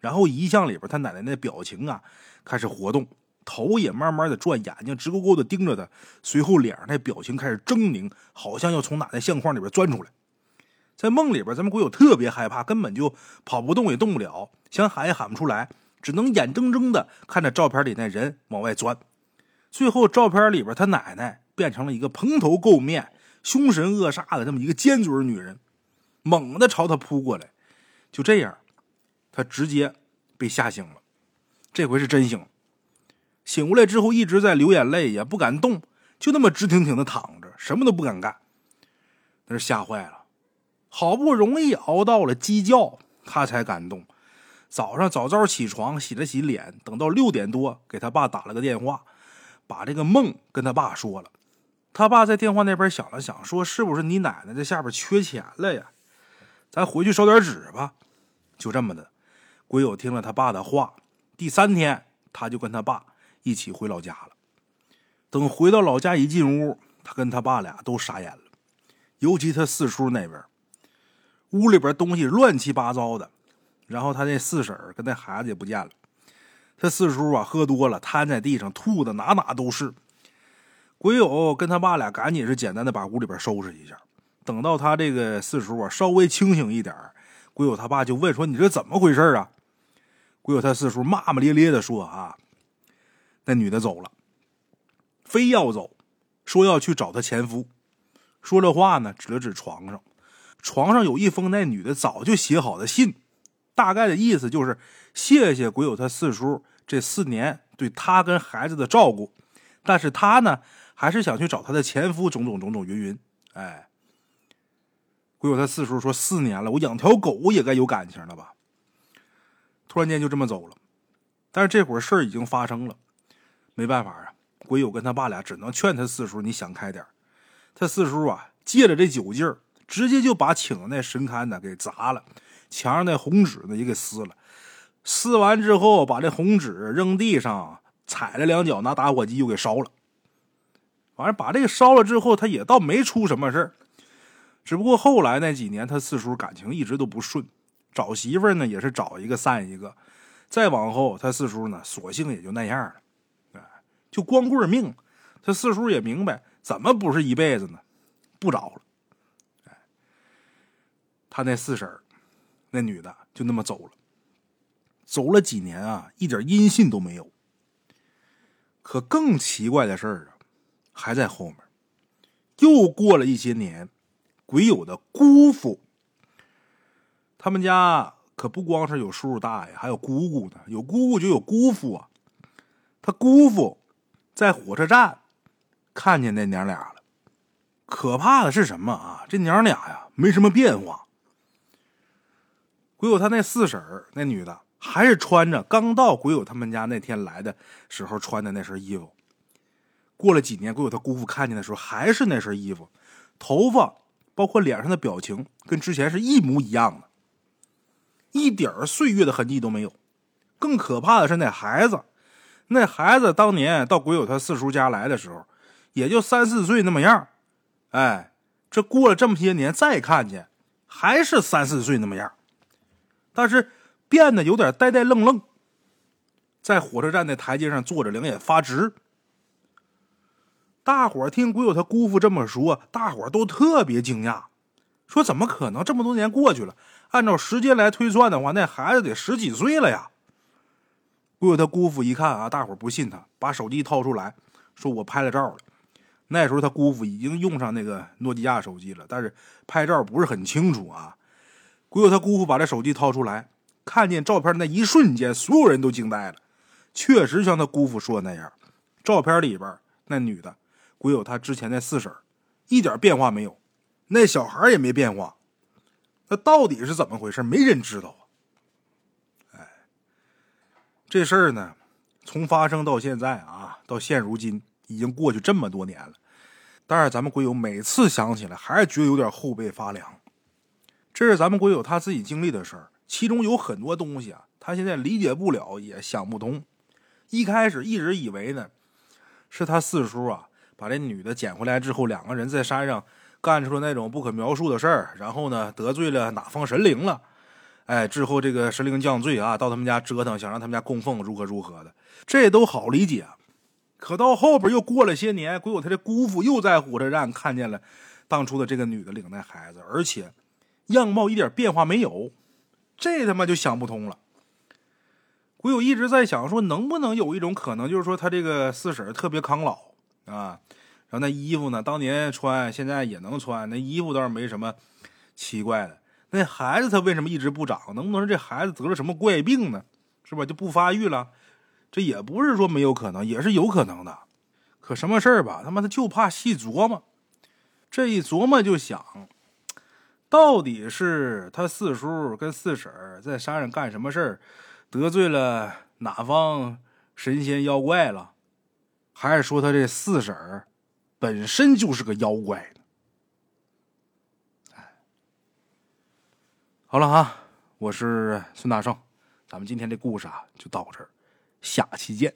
然后遗像里边他奶奶的表情啊开始活动，头也慢慢的转，眼睛直勾勾的盯着他，随后脸上那表情开始狰狞，好像要从奶奶相框里边钻出来。在梦里边，咱们鬼友特别害怕，根本就跑不动也动不了，想喊也喊不出来，只能眼睁睁的看着照片里那人往外钻。最后，照片里边他奶奶变成了一个蓬头垢面、凶神恶煞的这么一个尖嘴女人，猛地朝他扑过来。就这样，他直接被吓醒了。这回是真醒了。醒过来之后，一直在流眼泪，也不敢动，就那么直挺挺的躺着，什么都不敢干。那是吓坏了。好不容易熬到了鸡叫，他才敢动。早上早早起床，洗了洗脸，等到六点多，给他爸打了个电话，把这个梦跟他爸说了。他爸在电话那边想了想，说：“是不是你奶奶在下边缺钱了呀？咱回去烧点纸吧。”就这么的，鬼友听了他爸的话，第三天他就跟他爸一起回老家了。等回到老家一进屋，他跟他爸俩都傻眼了，尤其他四叔那边。屋里边东西乱七八糟的，然后他那四婶跟那孩子也不见了。他四叔啊喝多了，瘫在地上，吐的哪哪都是。鬼友跟他爸俩赶紧是简单的把屋里边收拾一下。等到他这个四叔啊稍微清醒一点，鬼友他爸就问说：“你这怎么回事啊？”鬼友他四叔骂骂咧咧的说：“啊，那女的走了，非要走，说要去找她前夫。”说这话呢，指了指床上。床上有一封那女的早就写好的信，大概的意思就是谢谢鬼友他四叔这四年对他跟孩子的照顾，但是他呢还是想去找他的前夫，种种种种云云。哎，鬼友他四叔说四年了，我养条狗也该有感情了吧？突然间就这么走了，但是这会儿事儿已经发生了，没办法啊，鬼友跟他爸俩只能劝他四叔你想开点他四叔啊借着这酒劲儿。直接就把请的那神龛呢给砸了，墙上那红纸呢也给撕了，撕完之后把这红纸扔地上，踩了两脚，拿打火机又给烧了。反正把这个烧了之后，他也倒没出什么事儿，只不过后来那几年他四叔感情一直都不顺，找媳妇呢也是找一个散一个，再往后他四叔呢索性也就那样了，就光棍命。他四叔也明白，怎么不是一辈子呢？不找了。他那四婶那女的就那么走了，走了几年啊，一点音信都没有。可更奇怪的事儿啊，还在后面。又过了一些年，鬼友的姑父，他们家可不光是有叔叔大爷，还有姑姑呢。有姑姑就有姑父啊。他姑父在火车站看见那娘俩了。可怕的是什么啊？这娘俩呀，没什么变化。鬼友他那四婶儿那女的还是穿着刚到鬼友他们家那天来的时候穿的那身衣服。过了几年，鬼友他姑父看见的时候还是那身衣服，头发包括脸上的表情跟之前是一模一样的，一点岁月的痕迹都没有。更可怕的是那孩子，那孩子当年到鬼友他四叔家来的时候，也就三四岁那么样哎，这过了这么些年再看见，还是三四岁那么样但是变得有点呆呆愣愣，在火车站的台阶上坐着，两眼发直。大伙儿听鬼友他姑父这么说，大伙儿都特别惊讶，说怎么可能？这么多年过去了，按照时间来推算的话，那孩子得十几岁了呀。鬼友他姑父一看啊，大伙不信他，把手机掏出来，说我拍了照了。那时候他姑父已经用上那个诺基亚手机了，但是拍照不是很清楚啊。鬼友他姑父把这手机掏出来，看见照片那一瞬间，所有人都惊呆了。确实像他姑父说的那样，照片里边那女的，鬼友他之前那四婶一点变化没有，那小孩也没变化。那到底是怎么回事？没人知道。这事儿呢，从发生到现在啊，到现如今已经过去这么多年了。但是咱们鬼友每次想起来，还是觉得有点后背发凉。这是咱们鬼友他自己经历的事儿，其中有很多东西啊，他现在理解不了，也想不通。一开始一直以为呢，是他四叔啊把这女的捡回来之后，两个人在山上干出了那种不可描述的事儿，然后呢得罪了哪方神灵了，哎，之后这个神灵降罪啊，到他们家折腾，想让他们家供奉如何如何的，这都好理解。可到后边又过了些年，鬼友他这姑父又在火车站看见了当初的这个女的领那孩子，而且。样貌一点变化没有，这他妈就想不通了。鬼友一直在想，说能不能有一种可能，就是说他这个四婶特别抗老啊，然后那衣服呢，当年穿，现在也能穿，那衣服倒是没什么奇怪的。那孩子他为什么一直不长？能不能是这孩子得了什么怪病呢？是吧？就不发育了？这也不是说没有可能，也是有可能的。可什么事儿吧？他妈的就怕细琢磨，这一琢磨就想。到底是他四叔跟四婶在山上干什么事儿，得罪了哪方神仙妖怪了，还是说他这四婶本身就是个妖怪好了哈，我是孙大圣，咱们今天这故事啊就到这儿，下期见。